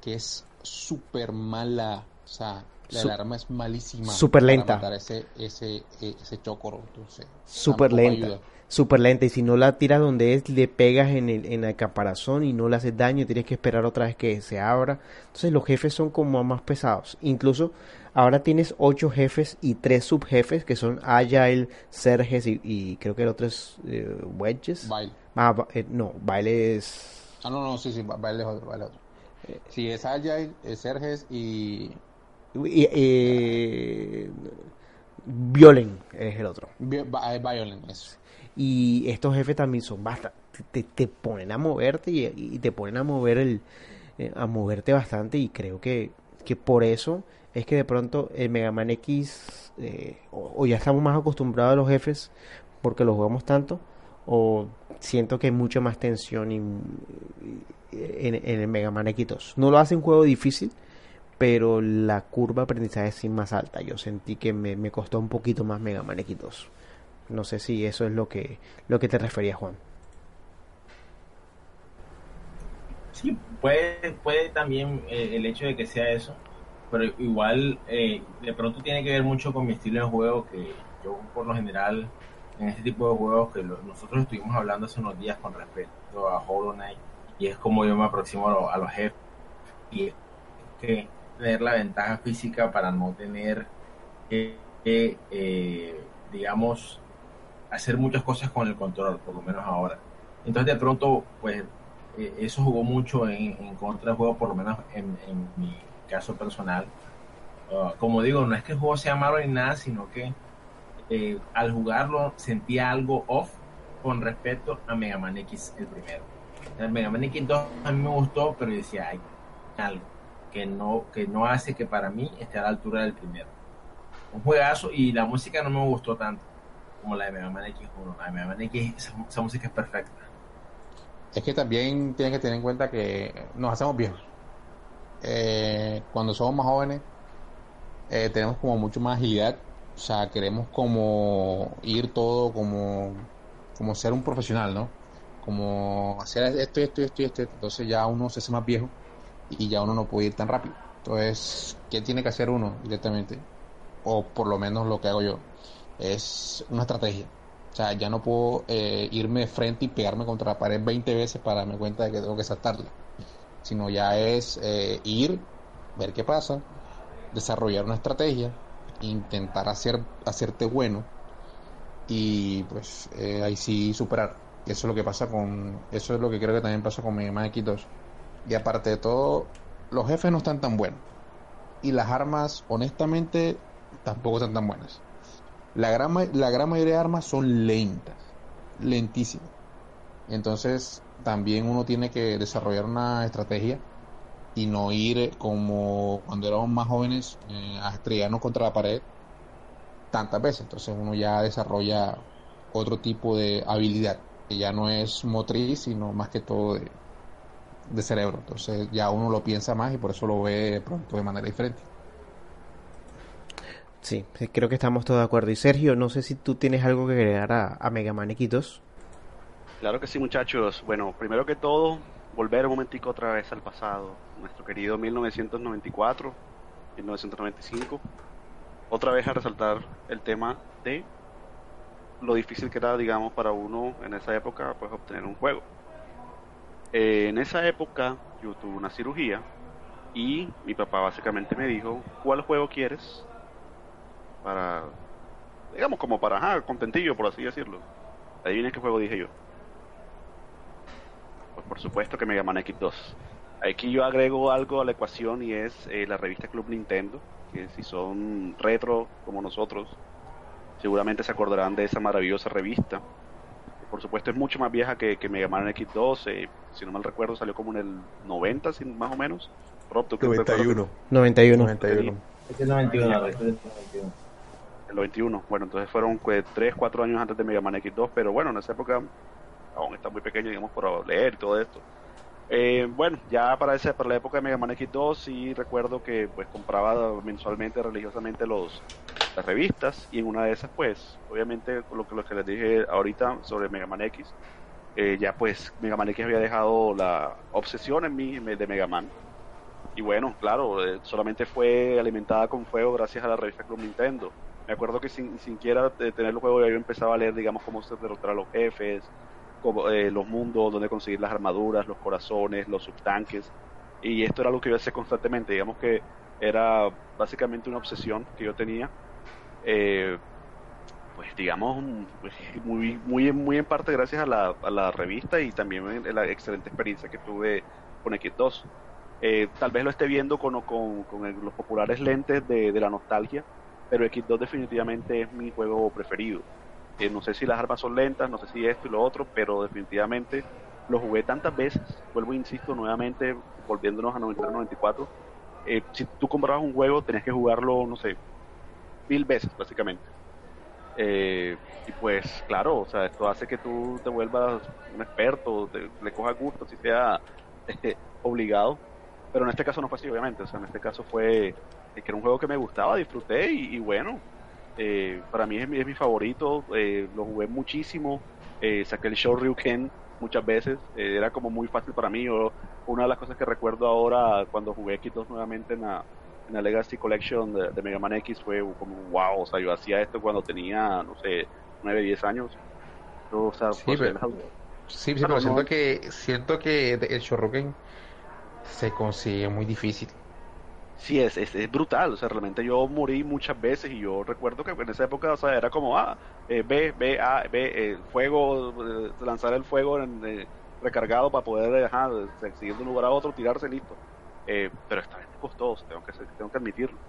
que es súper mala, o sea, la, arma es malísima. Súper lenta. Para ese, ese, ese chocoro, entonces. Súper lenta súper lenta y si no la tiras donde es, le pegas en el, en el caparazón y no le haces daño, tienes que esperar otra vez que se abra. Entonces los jefes son como más pesados. Incluso ahora tienes ocho jefes y tres subjefes que son Agile, Serges y, creo que el otro es eh, Wedges. Baile. Ah, eh, no, Baile es... Ah, no, no, sí, sí, Baile es otro, Baile otro. Eh, sí, es Agile, es Serges y... y eh, Violen es el otro. Violen, eso y estos jefes también son bastante te, te ponen a moverte y, te ponen a mover el eh, a moverte bastante y creo que que por eso es que de pronto el Mega Man X, eh, o, ya estamos más acostumbrados a los jefes porque los jugamos tanto, o siento que hay mucha más tensión en, el Mega Man X2. No lo hace un juego difícil, pero la curva de aprendizaje es más alta. Yo sentí que me, me, costó un poquito más Mega Man X2. No sé si eso es lo que, lo que te refería, Juan. Sí, puede, puede también eh, el hecho de que sea eso, pero igual eh, de pronto tiene que ver mucho con mi estilo de juego, que yo por lo general en este tipo de juegos que nosotros estuvimos hablando hace unos días con respecto a Hollow Knight, y es como yo me aproximo a, los jefes, y es que tener la ventaja física para no tener que, eh, digamos, hacer muchas cosas con el control, por lo menos ahora. Entonces de pronto, pues eh, eso jugó mucho en, contra del juego, por lo menos en, mi caso personal. Ah, como digo, no es que el juego sea malo ni nada, sino que eh, al jugarlo sentía algo off con respecto a Mega Man X el primero. El Mega Man X 2 a mí me gustó, pero decía, hay algo que no, que no hace que para mí esté a la altura del primero. Un juegazo y la música no me gustó tanto como la de Mega Man X1. La de Mega Man X, esa música es perfecta es que también tienen que tener en cuenta que nos hacemos viejos. Eh, cuando somos más jóvenes, eh, tenemos como mucho más agilidad. O sea, queremos como ir todo como, como ser un profesional, ¿no? Como hacer esto, esto, esto y esto. Entonces ya uno se hace más viejo y ya uno no puede ir tan rápido. Entonces, ¿qué tiene que hacer uno directamente? O por lo menos lo que hago yo. Es una estrategia o sea, ya no puedo eh, irme de frente y pegarme contra la pared 20 veces para darme cuenta de que tengo que saltarla. Sino ya es eh, ir, ver qué pasa, desarrollar una estrategia, intentar hacer, hacerte bueno y pues eh, ahí sí superar. Eso es lo que pasa con. Eso es lo que creo que también pasa con mi Man X2. Y aparte de todo, los jefes no están tan buenos. Y las armas, honestamente, tampoco están tan buenas. La gran, la gran mayoría de armas son lentas, lentísimas. Entonces también uno tiene que desarrollar una estrategia y no ir eh, como cuando éramos más jóvenes eh, a estrellarnos contra la pared tantas veces. Entonces uno ya desarrolla otro tipo de habilidad que ya no es motriz, sino más que todo de, de cerebro. Entonces ya uno lo piensa más y por eso lo ve pronto de manera diferente. Sí, creo que estamos todos de acuerdo. Y Sergio, no sé si tú tienes algo que agregar a, Mega Man X2. Claro que sí, muchachos. Bueno, primero que todo, volver un momentico otra vez al pasado. Nuestro querido 1994, 1995. Otra vez a resaltar el tema de lo difícil que era, digamos, para uno en esa época, pues obtener un juego. Eh, en esa época yo tuve una cirugía y mi papá básicamente me dijo, ¿cuál juego quieres? Para, digamos, como para, ajá, contentillo, por así decirlo. Adivinen qué juego dije yo. Pues por supuesto que Mega Man X2. Aquí yo agrego algo a la ecuación y es eh, la revista Club Nintendo, que si son retro como nosotros, seguramente se acordarán de esa maravillosa revista. Por supuesto es mucho más vieja que, que Mega Man X2, eh, si no mal recuerdo salió como en el 90, más o menos. 91. 91. 91. 91 el 91. Bueno, entonces fueron pues, 3, 4 años antes de Mega Man X2, pero bueno, en esa época aún está muy pequeño, digamos, por leer todo esto. Eh, bueno, ya para esa, para la época de Mega Man X2 sí recuerdo que pues compraba mensualmente, religiosamente los las revistas y en una de esas pues, obviamente lo que, lo que les dije ahorita sobre Mega Man X, eh, ya pues Mega Man X había dejado la obsesión en mí de Mega Man. Y bueno, claro, eh, solamente fue alimentada con fuego gracias a la revista Club Nintendo me acuerdo que sin siquiera tener el juego yo empezaba a leer, digamos, cómo se derrotar a los jefes, eh, los mundos, dónde conseguir las armaduras, los corazones, los subtanques. Y esto era lo que yo hacía constantemente, digamos que era básicamente una obsesión que yo tenía. Eh, pues digamos, pues, muy, muy, muy en parte gracias a la, a la revista y también la excelente experiencia que tuve con X2. Eh, tal vez lo esté viendo con, con, con los populares lentes de, de la nostalgia, pero X2 definitivamente es mi juego preferido. Eh, no sé si las armas son lentas, no sé si esto y lo otro, pero definitivamente lo jugué tantas veces, vuelvo e insisto nuevamente, volviéndonos a 93-94, eh, si tú comprabas un juego, tenías que jugarlo, no sé, mil veces, básicamente. Eh, y pues, claro, o sea, esto hace que tú te vuelvas un experto, te, le cojas gusto, si sea obligado. Pero en este caso no fue así, obviamente. O sea, en este caso fue que era un juego que me gustaba, disfruté y, y bueno, eh, para mí es, mi- es mi favorito. eh, lo jugué muchísimo. eh, saqué el Shoryuken muchas veces. eh, era como muy fácil para mí. Yo- una de las cosas que recuerdo ahora cuando jugué X2 nuevamente en la, en la Legacy Collection de, de Mega Man X fue como wow. O sea, yo hacía esto cuando tenía, no sé, 9, 10 años. Yo, o sea, Sí, pues, pero- era- Sí, pero siento no. que, siento que el Shoryuken se consigue muy difícil. Sí, es, es, es brutal, o sea, realmente yo morí muchas veces y yo recuerdo que en esa época, o sea, era como, ah, eh, B, B, A, B, eh, fuego, eh, lanzar el fuego en, eh, recargado para poder, ajá, seguir de un lugar a otro, tirarse, listo. Pero esta vez me tengo que, tengo que admitirlo.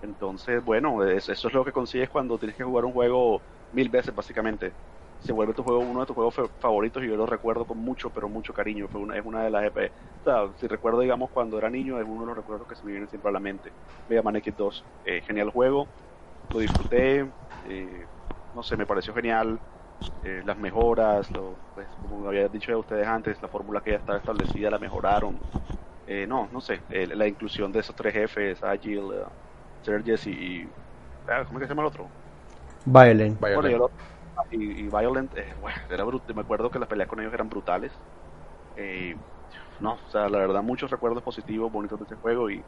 Entonces, bueno, es- eso es lo que consigues cuando tienes que jugar un juego mil veces, básicamente. Se vuelve tu juego, uno de tus juegos fa- favoritos y yo lo recuerdo con mucho, pero mucho cariño. Fue una, es una de las EP. O sea, si recuerdo, digamos, cuando era niño, es uno de los recuerdos que se me vienen siempre a la mente. Mega Man X2. Eh, genial juego, lo disfruté, eh, no sé, me pareció genial. eh, las mejoras, lo, pues, como había dicho ya ustedes antes, la fórmula que ya estaba establecida la mejoraron. Eh, no, no sé, eh, la inclusión de esos tres jefes, Agile, uh, Surges y, y- ah, ¿Cómo es que se llama el otro? Violent. Bueno, lo- y, y Violent, eh, bueno, era me acuerdo que las peleas con ellos eran brutales. Eh, no, o sea, la verdad, muchos recuerdos positivos, bonitos de ese juego y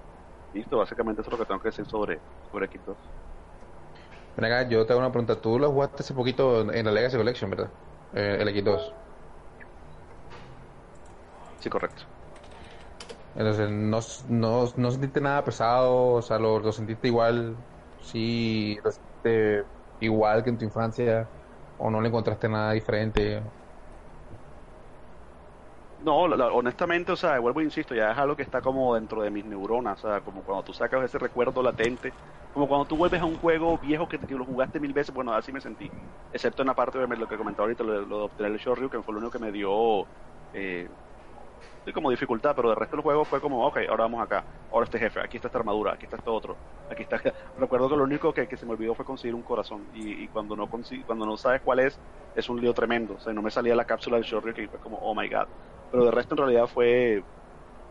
listo, básicamente eso es lo que tengo que decir sobre, sobre X2. Ven acá, yo te hago una pregunta. Tú lo jugaste hace poquito en la Legacy Collection, ¿verdad? Eh, el X2. Sí, correcto. Entonces, no, no, no sentiste nada pesado, o sea, lo, lo sentiste igual, sí, lo sentiste igual que en tu infancia, o no le encontraste nada diferente. No, honestamente, o sea, vuelvo e insisto, ya es algo que está como dentro de mis neuronas, o sea, como cuando tú sacas ese recuerdo latente, como cuando tú vuelves a un juego viejo que, lo jugaste mil veces, bueno, así me sentí, excepto en la parte de lo que comentaba ahorita, lo, lo de obtener el Shoryu, que fue lo único que me dio, eh, sí, como dificultad, pero el resto del juego fue como, ok, ahora vamos acá, ahora este jefe, aquí está esta armadura, aquí está esto otro, aquí está, recuerdo que lo único que, que se me olvidó fue conseguir un corazón, y, y cuando no consi- cuando no sabes cuál es, es un lío tremendo, o sea, no me salía la cápsula del Shoryu, que fue como, oh my god, pero de resto en realidad fue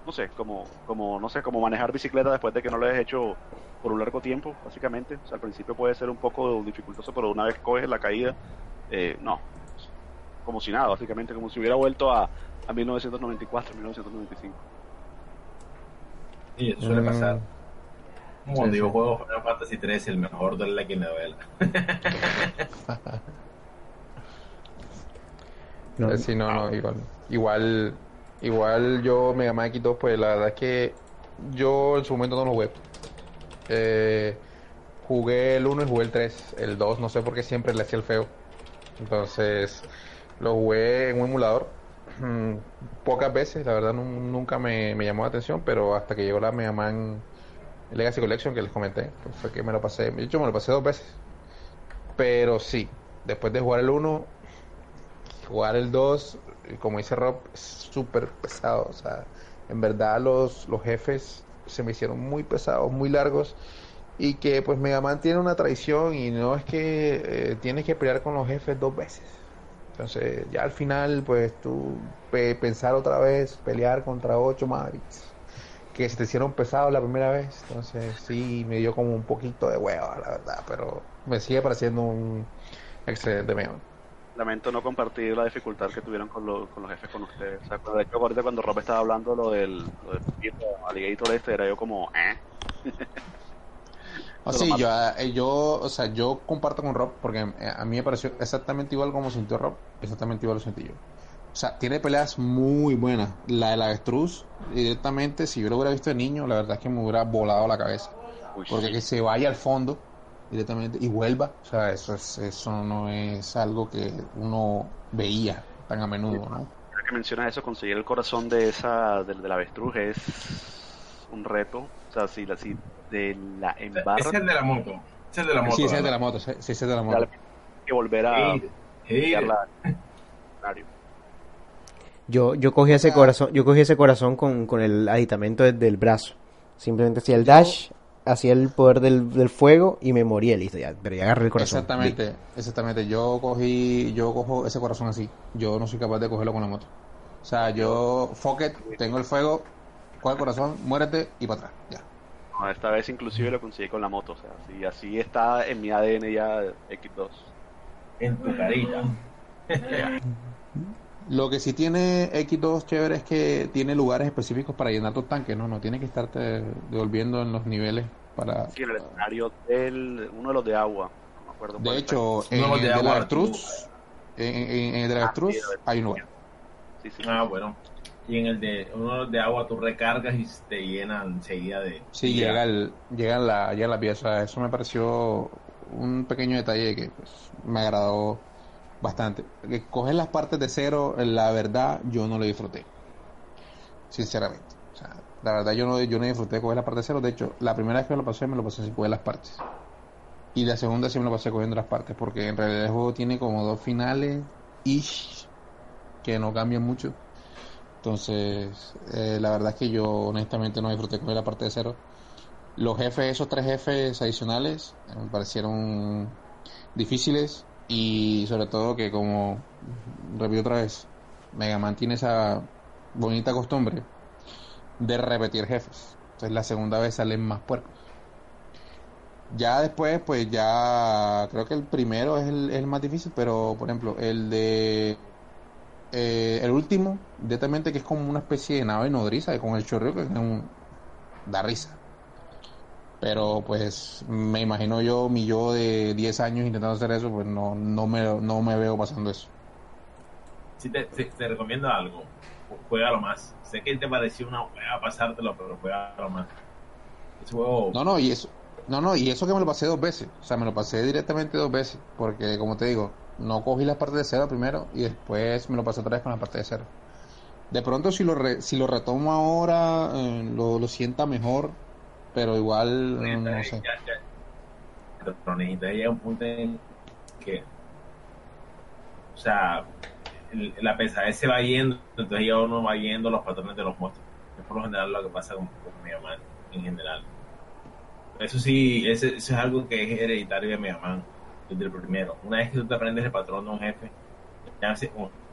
no sé como como no sé como manejar bicicleta después de que no lo hayas hecho por un largo tiempo básicamente. O sea al principio puede ser un poco dificultoso pero una vez coges la caída eh, no. Como si nada básicamente como si hubiera vuelto a, a 1994 1995 Sí, eso suele Mm, pasar. Como Sí, cuando yo sí. juego Final Fantasy 3, el mejor duele la duela. No, Eh, Sí, no, no, igual. Igual, igual yo Mega Man X2, pues la verdad es que yo en su momento no lo jugué. Eh, jugué el 1 y jugué el 3. El 2 no sé por qué siempre le hacía el feo. Entonces lo jugué en un emulador. Mm, Pocas veces, la verdad nun- nunca me, me llamó la atención, pero hasta que llegó la Mega Man Legacy Collection que les comenté, pues fue que me lo pasé. De hecho, me lo pasé dos veces. Pero sí, después de jugar el 1, jugar el 2, eh, como dice Rob, es súper pesado. O sea, en verdad los, los jefes se me hicieron muy pesados, muy largos. Y que pues Mega Man tiene una tradición y no es que eh, tienes que pelear con los jefes dos veces. Entonces ya al final pues tú pe- pensar otra vez, pelear contra ocho Mavericks que se te hicieron pesados la primera vez. Entonces sí me dio como un poquito de hueva, la verdad. Pero me sigue pareciendo un excelente Man. lamento no compartir la dificultad que tuvieron con, lo- con los jefes con ustedes o sea, de hecho ahorita cuando Rob estaba hablando lo del, lo del alligator este era yo como eh Pero sí, yo, eh, yo, o sea, yo comparto con Rob porque eh, a mí me pareció exactamente igual como sintió Rob, exactamente igual lo sentí yo. O sea, tiene peleas muy buenas. La del avestruz, directamente, si yo lo hubiera visto de niño, la verdad es que me hubiera volado la cabeza. uy, Porque sí. que se vaya al fondo directamente y vuelva, o sea, eso, es, eso no es algo que uno veía tan a menudo, ¿no? Que mencionas eso, conseguir el corazón de esa, del, del avestruz es un reto. O sea, si, la, si de la embarra, es el de la moto. Es el de la moto. Sí, es de ¿verdad? la moto, sí, es de la moto. que volver a. Mario. Yo, yo cogí ese corazón, yo cogí ese corazón con, con el aditamento del, brazo. Simplemente hacía el dash, hacía el poder del, del fuego y me moría, listo, ya, pero ya agarré el corazón. Exactamente, exactamente. Yo cogí, yo cojo ese corazón así. Yo no soy capaz de cogerlo con la moto. O sea, yo, fuck it, tengo el fuego, coge el corazón, muérete y para atrás, ya. No, esta vez inclusive lo conseguí con la moto, o sea, así, así está en mi ADN ya X2. En tu carita. Lo que sí tiene X2 chévere es que tiene lugares específicos para llenar tus tanques, ¿no? No tienes que estarte devolviendo en los niveles para... Sí, en el escenario del, uno de los de agua, no me acuerdo De hecho, en de el de agua, Avestruz, en, en- en el de la Ah, sí, hay un lugar. Sí, sí, Ah, bueno. Y en el de uno de agua tú recargas y te llenan enseguida de. Sí, ya. llega, el, llega, la, llega la pieza. Eso me pareció un pequeño detalle que pues, me agradó bastante. Que coger las partes de cero, la verdad, yo no lo disfruté. Sinceramente. O sea, la verdad, yo no, yo no disfruté coger las partes de cero. De hecho, la primera vez que me lo pasé, me lo pasé sin coger las partes. Y la segunda sí me lo pasé cogiendo las partes, porque en realidad el juego tiene como dos finales ish que no cambian mucho. Entonces, eh, la verdad es que yo honestamente no disfruté coger la parte de cero. Los jefes, esos tres jefes adicionales, eh, me parecieron difíciles y sobre todo que como, repito otra vez, Mega Man tiene esa bonita costumbre de repetir jefes. Entonces la segunda vez salen más puercos. Ya después, pues ya creo que el primero es el más difícil, pero por ejemplo, el de eh, el último, directamente que es como una especie de nave nodriza con el chorreo que es un, da risa. Pero pues me imagino yo, mi yo de 10 años intentando hacer eso, pues no, no, me, no me veo pasando eso. Si te, te, te recomiendo algo, juégalo más. Sé que te pareció una hueá pasártelo, pero juégalo más. Ese juego. No, no, y eso, no, no, y eso que me lo pasé dos veces, o sea, me lo pasé directamente dos veces, porque como te digo, no cogí la parte de cero primero y después me lo pasé otra vez con la parte de cero. De pronto si lo re- si lo retomo ahora eh, lo, lo sienta mejor, pero igual eh, no sé. Ya, ya. Llega un punto en que. O sea, el- la pesadez se va yendo, entonces ya uno va yendo los patrones de los monstruos. Es por lo general lo que pasa con, con Mega Man en general. Eso sí, ese- eso es algo que es hereditario de Mega Man desde el primero. Una vez que tú te aprendes el patrón de un jefe,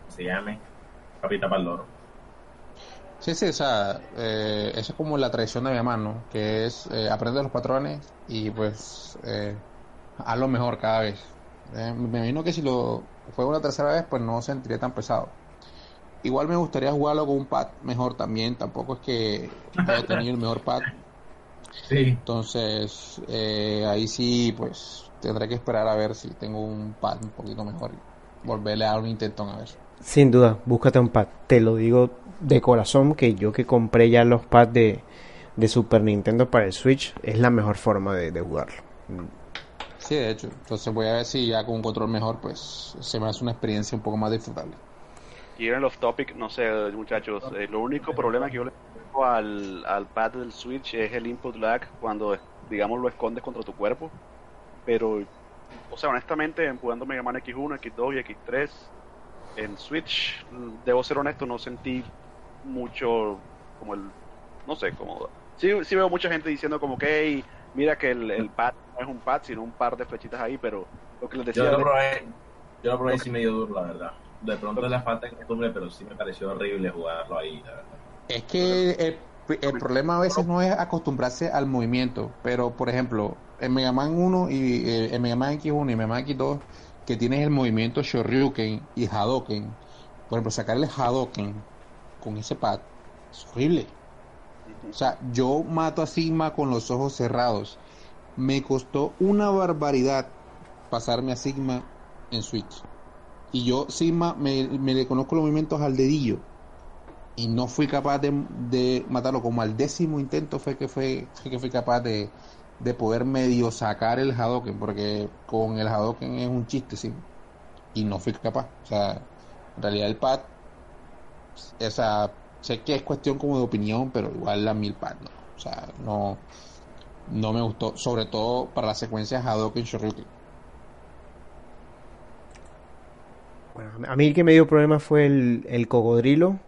se, llame, capita loro. Sí, sí, o sea, eh, eso es como la tradición de mi hermano, que es eh, aprender los patrones y pues eh, hazlo mejor cada vez. Eh, me imagino que si lo juego una tercera vez, pues no sentiría tan pesado. Igual me gustaría jugarlo con un pad mejor también, tampoco es que haya tenido el mejor pad, Sí. entonces eh, ahí sí, pues tendré que esperar a ver si tengo un pad un poquito mejor y volverle a dar un intento a ver. Sin duda, búscate un pad. Te lo digo de corazón que yo que compré ya los pads de, de Super Nintendo para el Switch, es la mejor forma de, de jugarlo. Sí, de hecho. Entonces voy a ver si ya con un control mejor, pues se me hace una experiencia un poco más disfrutable. Y en los topic, no sé, muchachos, eh, lo único problema que yo le tengo al, al pad del Switch es el input lag cuando, digamos, lo escondes contra tu cuerpo. Pero, o sea, honestamente, en jugando Mega Man X1, X2 y X3, en Switch, debo ser honesto, no sentí mucho como el, no sé, como... Sí, sí veo mucha gente diciendo como que, "Hey, mira que el, el pad no es un pad, sino un par de flechitas ahí, pero lo que les decía... Yo lo probé, yo lo probé y sí medio duro, la verdad. De pronto es la falta de costumbre, pero sí me pareció horrible jugarlo ahí, la verdad. Es que el, el problema a veces no es acostumbrarse al movimiento, pero por ejemplo, en Mega Man 1 y eh, en Mega Man X1 y Mega Man X2, que tienes el movimiento Shoryuken y Hadoken, por ejemplo, sacarle Hadoken con ese pad es horrible. O sea, yo mato a Sigma con los ojos cerrados. Me costó una barbaridad pasarme a Sigma en Switch. Y yo, Sigma, me, me le conozco los movimientos al dedillo. Y no fui capaz de, de matarlo. Como al décimo intento fue que fue, fue que fui capaz de, de poder medio sacar el Hadoken. Porque con el Hadoken es un chiste, sí. Y no fui capaz. O sea, en realidad el pad, o sea, sé que es cuestión como de opinión, pero igual a mí el pad no. O sea, no, no me gustó. Sobre todo para las secuencias Hadoken Shoryuken. Bueno, a mí el que me dio problema fue el, el cocodrilo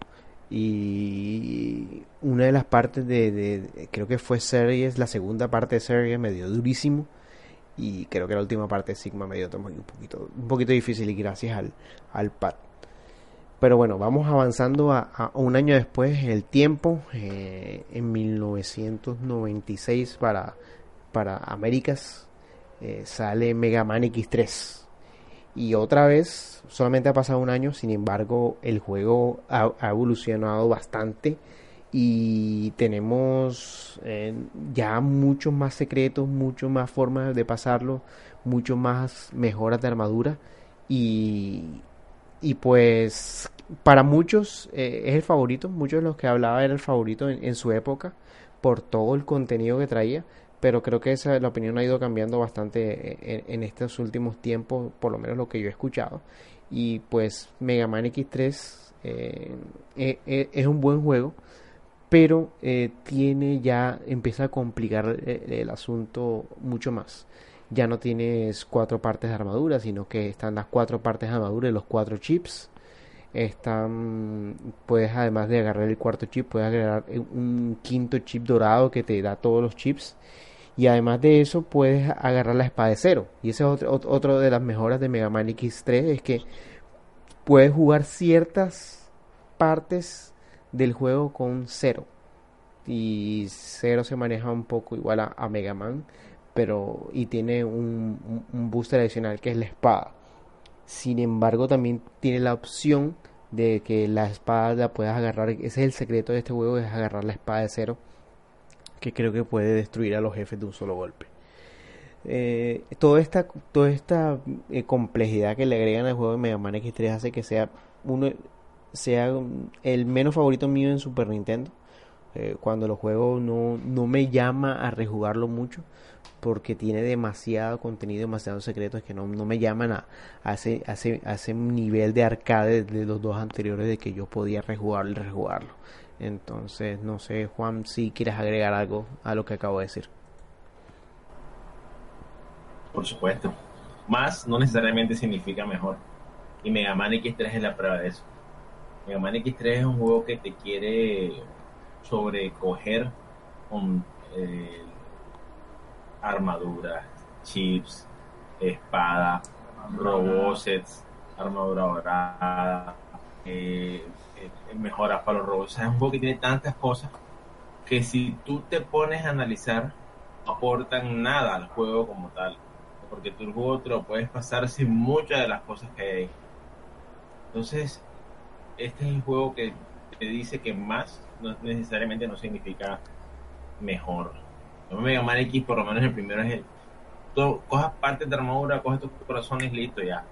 y una de las partes de, creo que fue Series, la segunda parte de Series me dio durísimo y creo que la última parte de Sigma me dio un poquito, un poquito difícil y gracias al, al pad. Pero bueno, vamos avanzando a, un año después, el tiempo, eh, en 1996 para, para Américas, eh, sale Mega Man X3. Y otra vez, solamente ha pasado un año, sin embargo, el juego ha, evolucionado bastante y tenemos eh, ya muchos más secretos, muchas más formas de pasarlo, mucho más mejoras de armadura y, pues para muchos eh, es el favorito, muchos de los que hablaba era el favorito en, su época por todo el contenido que traía, pero creo que esa la opinión ha ido cambiando bastante en, estos últimos tiempos, por lo menos lo que yo he escuchado. Y pues Mega Man X3 eh, e, e, es un buen juego, pero eh, tiene ya, empieza a complicar el asunto mucho más ya no tienes cuatro partes de armadura, sino que están las cuatro partes de armadura y los cuatro chips. Están, puedes además de agarrar el cuarto chip, puedes agregar un quinto chip dorado que te da todos los chips. Y además de eso, puedes agarrar la espada de cero. Y esa es otra de las mejoras de Mega Man X3, es que puedes jugar ciertas partes del juego con cero. Y cero se maneja un poco igual a Mega Man pero y tiene un, un, booster adicional que es la espada. Sin embargo, también tiene la opción de que la espada la puedas agarrar. Ese es el secreto de este juego, es agarrar la espada de cero, que creo que puede destruir a los jefes de un solo golpe. Eh, toda esta, toda esta eh, complejidad que le agregan al juego de Mega Man X3 hace que sea uno sea el menos favorito mío en Super Nintendo. Eh, cuando lo juego no, no me llama a rejugarlo mucho porque tiene demasiado contenido, demasiados secretos que no, me llaman a, a, ese, a, ese, nivel de arcade de los dos anteriores de que yo podía rejugarlo y rejugarlo. Entonces, no sé, Juan, si quieres agregar algo a lo que acabo de decir. Por supuesto. Más no necesariamente significa mejor. Y Mega Man X3 es la prueba de eso. Mega Man X3 es un juego que te quiere sobrecoger con eh, armadura, chips, espada, robosets, armadura dorada, eh, mejoras para los robots. es un juego que tiene tantas cosas que si tú te pones a analizar, no aportan nada al juego como tal. Porque tu juego te lo puedes pasar sin muchas de las cosas que hay. Entonces, este es el juego que te dice que más no necesariamente no significa mejor me Mega Man X, por lo menos el primero es el. Tú cojas partes de armadura, coges tus corazones, listo, ya.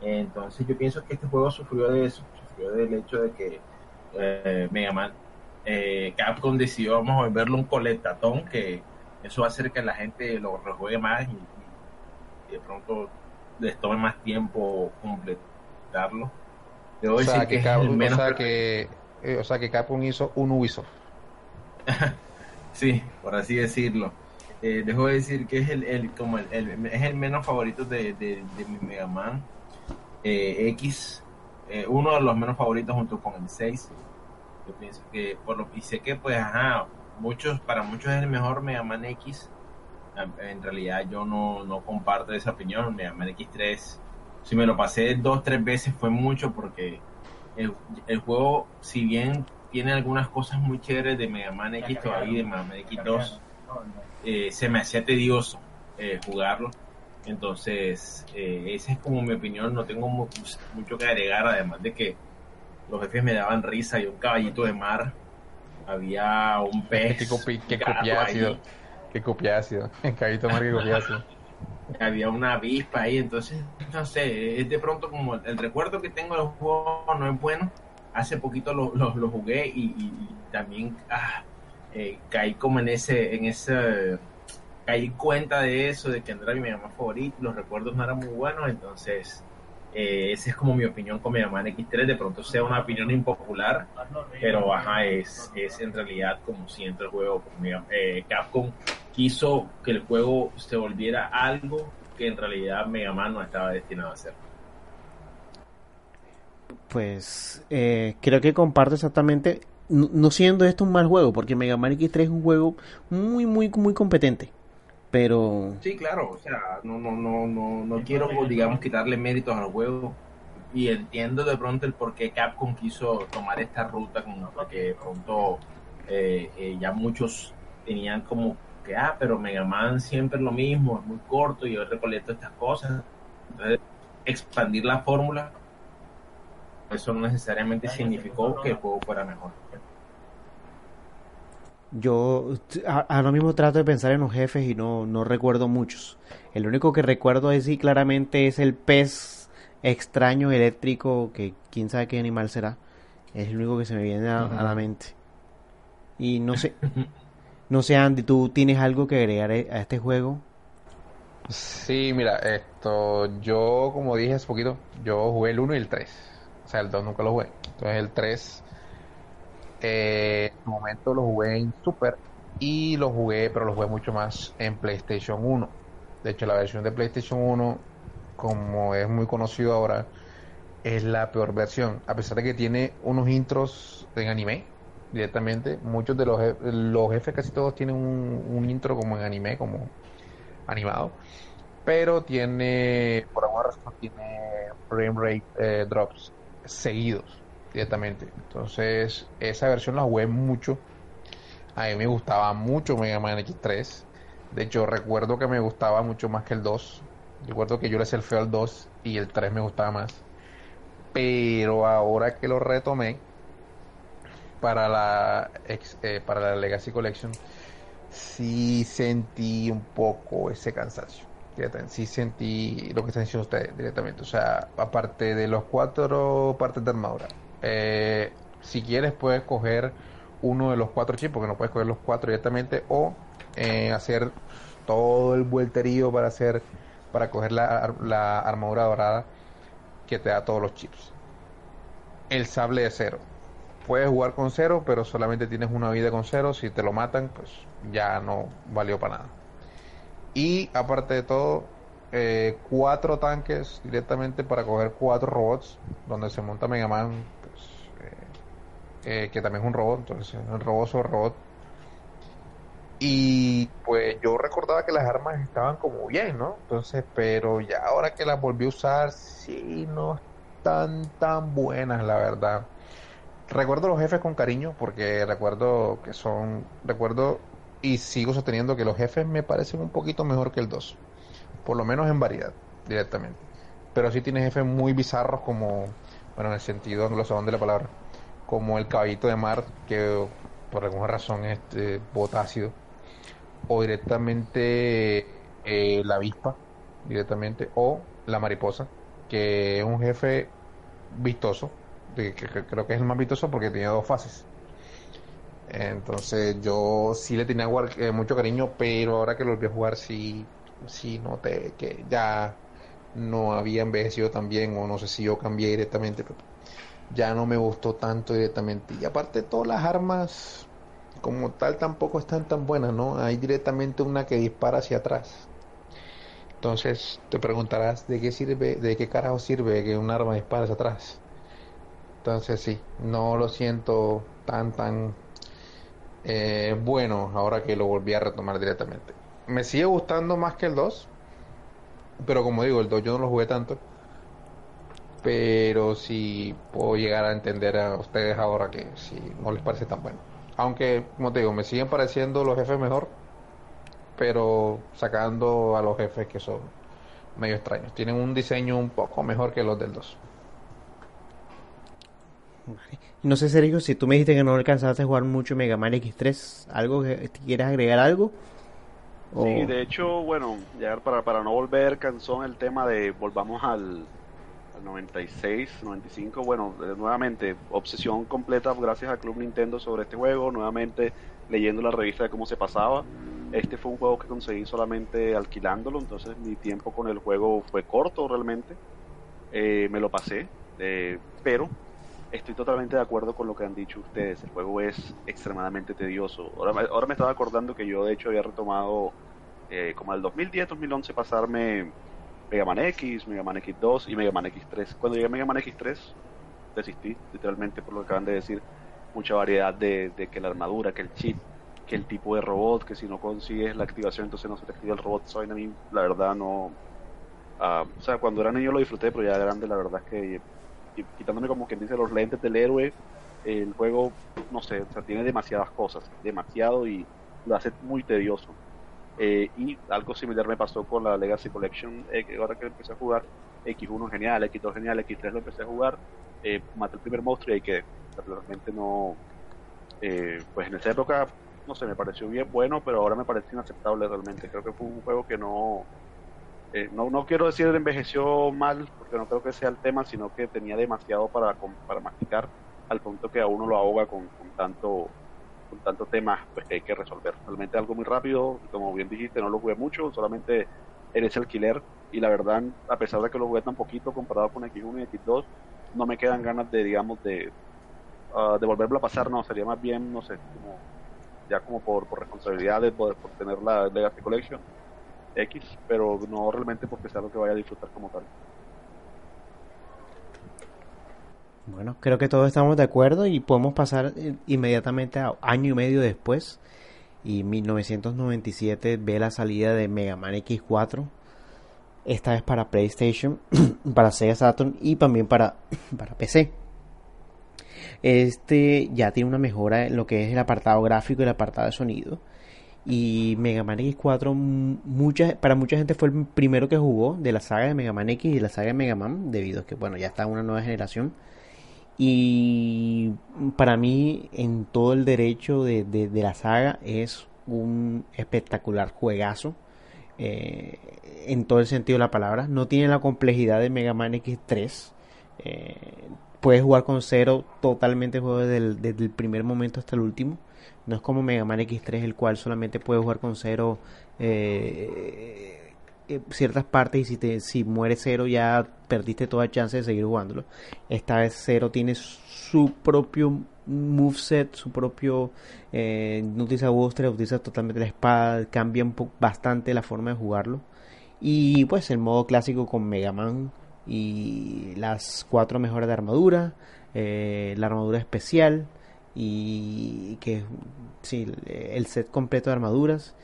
Entonces yo pienso que este juego sufrió de eso, del hecho de que eh, Mega Man, eh, Capcom decidió, vamos a volverlo un colectatón, que eso va a hacer que la gente lo rejuegue más y, de pronto les tome más tiempo completarlo. o sea, que, o sea que, eh, o sea que Capcom hizo un Ubisoft. Sí, por así decirlo. Eh, dejo de decir que es el, como el, es el menos favorito de, de, mi Mega Man eh, X, eh, uno de los menos favoritos junto con el 6. Yo pienso que por lo y sé que pues ajá, muchos para muchos es el mejor Mega Man X. En realidad yo no, no comparto esa opinión. Mega Man X3, si me lo pasé dos tres veces fue mucho porque el, el juego, si bien tiene algunas cosas muy chéveres de Mega Man X todavía, de Mega Man X2. Eh, se me hacía tedioso eh, jugarlo. Entonces, eh, esa es como mi opinión. No tengo mucho que agregar, además de que los jefes me daban risa y un caballito de mar. Había un pez. ¿Qué, copi qué copiácido? ¿Qué copiácido? El caballito de mar, qué copiácido. Había una avispa ahí, entonces, no sé, es de pronto como el recuerdo que tengo del juego no es bueno hace poquito lo, lo, jugué y, también ah, eh, caí como en ese, en ese, caí cuenta de eso, de que no era mi mamá favorito, los recuerdos no eran muy buenos, entonces eh, esa es como mi opinión con mi mamá en X3, de pronto sea una opinión impopular, pero ajá, es, es en realidad como siento el juego, eh, Capcom quiso que el juego se volviera algo que en realidad Mega Man no estaba destinado a hacer Pues eh, creo que comparto exactamente, no, siendo esto un mal juego, porque Mega Man X3 es un juego muy, muy, muy competente. Pero... Sí, claro, o sea, no, no, no, no, no quiero, digamos, quitarle méritos al juego. Y entiendo de pronto el por qué Capcom quiso tomar esta ruta, porque de pronto eh, eh, ya muchos tenían como que, ah, pero Mega Man siempre es lo mismo, es muy corto y yo recolecto estas cosas. Entonces, expandir la fórmula, eso no necesariamente significó que el juego fuera mejor. Yo ahora mismo trato de pensar en los jefes y no, no recuerdo muchos. El único que recuerdo así claramente es el pez extraño eléctrico que quién sabe qué animal será. Es el único que se me viene a, a la mente. Y no sé, no sé Andy, ¿tú tienes algo que agregar a este juego? Sí, mira, esto, yo como dije hace poquito, yo jugué el 1 y el 3. O sea, el 2 nunca lo jugué. Entonces el 3, eh, en su momento lo jugué en Super y lo jugué, pero lo jugué mucho más en PlayStation 1. De hecho, la versión de PlayStation 1, como es muy conocido ahora, es la peor versión. A pesar de que tiene unos intros en anime directamente, muchos de los, los jefes casi todos tienen un, intro como en anime, como animado, pero tiene, por alguna razón, tiene frame rate eh, drops seguidos directamente. Entonces, esa versión la jugué mucho. A mí me gustaba mucho Mega Man X3. De hecho, recuerdo que me gustaba mucho más que el 2. Recuerdo que yo le hice el feo al 2 y el 3 me gustaba más. Pero ahora que lo retomé para la, eh, para la Legacy Collection, sí sentí un poco ese cansancio. Sí sentí lo que están diciendo ustedes directamente. O sea, aparte de los cuatro partes de armadura, eh, si quieres puedes coger uno de los cuatro chips, porque no puedes coger los cuatro directamente, o eh, hacer todo el vuelterío para hacer para coger la, armadura dorada que te da todos los chips. El sable de cero puedes jugar con cero, pero solamente tienes una vida con cero. Si te lo matan, pues ya no valió para nada. Y aparte de todo, eh, cuatro tanques directamente para coger cuatro robots, donde se monta Mega Man, eh, que también es un robot, entonces el robot sobre robot. Y pues yo recordaba que las armas estaban como bien, ¿no? Entonces, pero ya ahora que las volví a usar, sí, no están tan buenas, la verdad recuerdo los jefes con cariño porque recuerdo que son, recuerdo y sigo sosteniendo que los jefes me parecen un poquito mejor que el 2, por lo menos en variedad, directamente. Pero sí tiene jefes muy bizarros como, bueno, en el sentido anglosajón de la palabra, como el caballito de mar que por alguna razón es este, botácido, o directamente eh, la avispa, directamente, o la mariposa, que es un jefe vistoso, que, creo que es el más vistoso porque tenía dos fases. Entonces yo sí le tenía eh, mucho cariño, pero ahora que lo volví a jugar sí, sí noté que ya no había envejecido tan bien o no sé si yo cambié directamente, pero ya no me gustó tanto directamente. Y aparte todas las armas como tal tampoco están tan buenas, ¿no? Hay directamente una que dispara hacia atrás. Entonces te preguntarás de qué sirve, de qué carajo sirve que un arma dispare hacia atrás. Entonces sí, no lo siento tan, tan eh, bueno ahora que lo volví a retomar directamente. Me sigue gustando más que el 2, pero como digo, el 2 yo no lo jugué tanto. Pero sí puedo llegar a entender a ustedes ahora que sí no les parece tan bueno. Aunque, como te digo, me siguen pareciendo los jefes mejor, pero sacando a los jefes que son medio extraños. Tienen un diseño un poco mejor que los del 2. No sé, Sergio, si tú me dijiste que no alcanzaste a jugar mucho Mega Man X3, ¿algo que quieres agregar algo? Sí, de hecho, bueno, ya para, para no volver cansón el tema de volvamos al, 96, 95, bueno, eh, nuevamente, obsesión completa gracias a Club Nintendo sobre este juego, nuevamente leyendo la revista de cómo se pasaba. Este fue un juego que conseguí solamente alquilándolo, entonces mi tiempo con el juego fue corto realmente. Eh, me lo pasé, eh, pero estoy totalmente de acuerdo con lo que han dicho ustedes. El juego es extremadamente tedioso. Ahora, ahora me estaba acordando que yo, de hecho, había retomado eh, como al 2010-2011 pasarme Mega Man X, Mega Man X2 y Mega Man X3. Cuando llegué a Mega Man X3, desistí, literalmente por lo que acaban de decir. Mucha variedad de, de que la armadura, que el chip, que el tipo de robot, que si no consigues la activación, entonces no se te activa el robot. Soy a mí, la verdad, no. ah, o sea, cuando era niño lo disfruté, pero ya de grande, la verdad es que quitándome como quien dice los lentes del héroe, el juego, no sé, o sea, tiene demasiadas cosas, demasiado y lo hace muy tedioso. Eh, y algo similar me pasó con la Legacy Collection, eh, ahora que empecé a jugar, X1 genial, X2 genial, X3 lo empecé a jugar, eh, maté el primer monstruo y ahí quedé. Realmente no, eh, pues en esa época, no sé, me pareció bien bueno, pero ahora me parece inaceptable realmente. Creo que fue un juego que no, eh, no, no quiero decir envejeció mal, porque no creo que sea el tema, sino que tenía demasiado para, para masticar, al punto que a uno lo ahoga con, con tanto con tanto tema pues, que hay que resolver. Realmente algo muy rápido, como bien dijiste, no lo jugué mucho, solamente eres alquiler y la verdad, a pesar de que lo jugué tan poquito comparado con X1 y X2, no me quedan ganas de, digamos, de, de volverlo a pasar, no, sería más bien, no sé, como ya como por, por responsabilidades, por, por tener la Legacy Collection X, pero no realmente porque sea lo que vaya a disfrutar como tal. Bueno, creo que todos estamos de acuerdo y podemos pasar eh, inmediatamente a año y medio después. Y 1997 ve la salida de Mega Man X4. Esta vez para PlayStation, para Sega Saturn y también para, para PC. Este ya tiene una mejora en lo que es el apartado gráfico y el apartado de sonido. Y Mega Man X4, m- mucha, para mucha gente fue el primero que jugó de la saga de Mega Man X y de la saga de Mega Man, debido a que bueno, ya está una nueva generación. Y para mí, en todo el derecho de, de- la saga, es un espectacular juegazo. eh, en todo el sentido de la palabra. No tiene la complejidad de Mega Man X3. eh, puedes jugar con cero totalmente el juego desde el, desde el primer momento hasta el último. No es como Mega Man X3, el cual solamente puedes jugar con cero eh, eh, ciertas partes y si, te, si muere cero ya perdiste toda chance de seguir jugándolo. Esta vez cero tiene su propio moveset, su propio... Eh, no utiliza Buster, utiliza totalmente la espada, cambia bastante la forma de jugarlo. Y pues el modo clásico con Mega Man y las cuatro mejoras de armadura, eh, la armadura especial y que sí, el set completo de armaduras.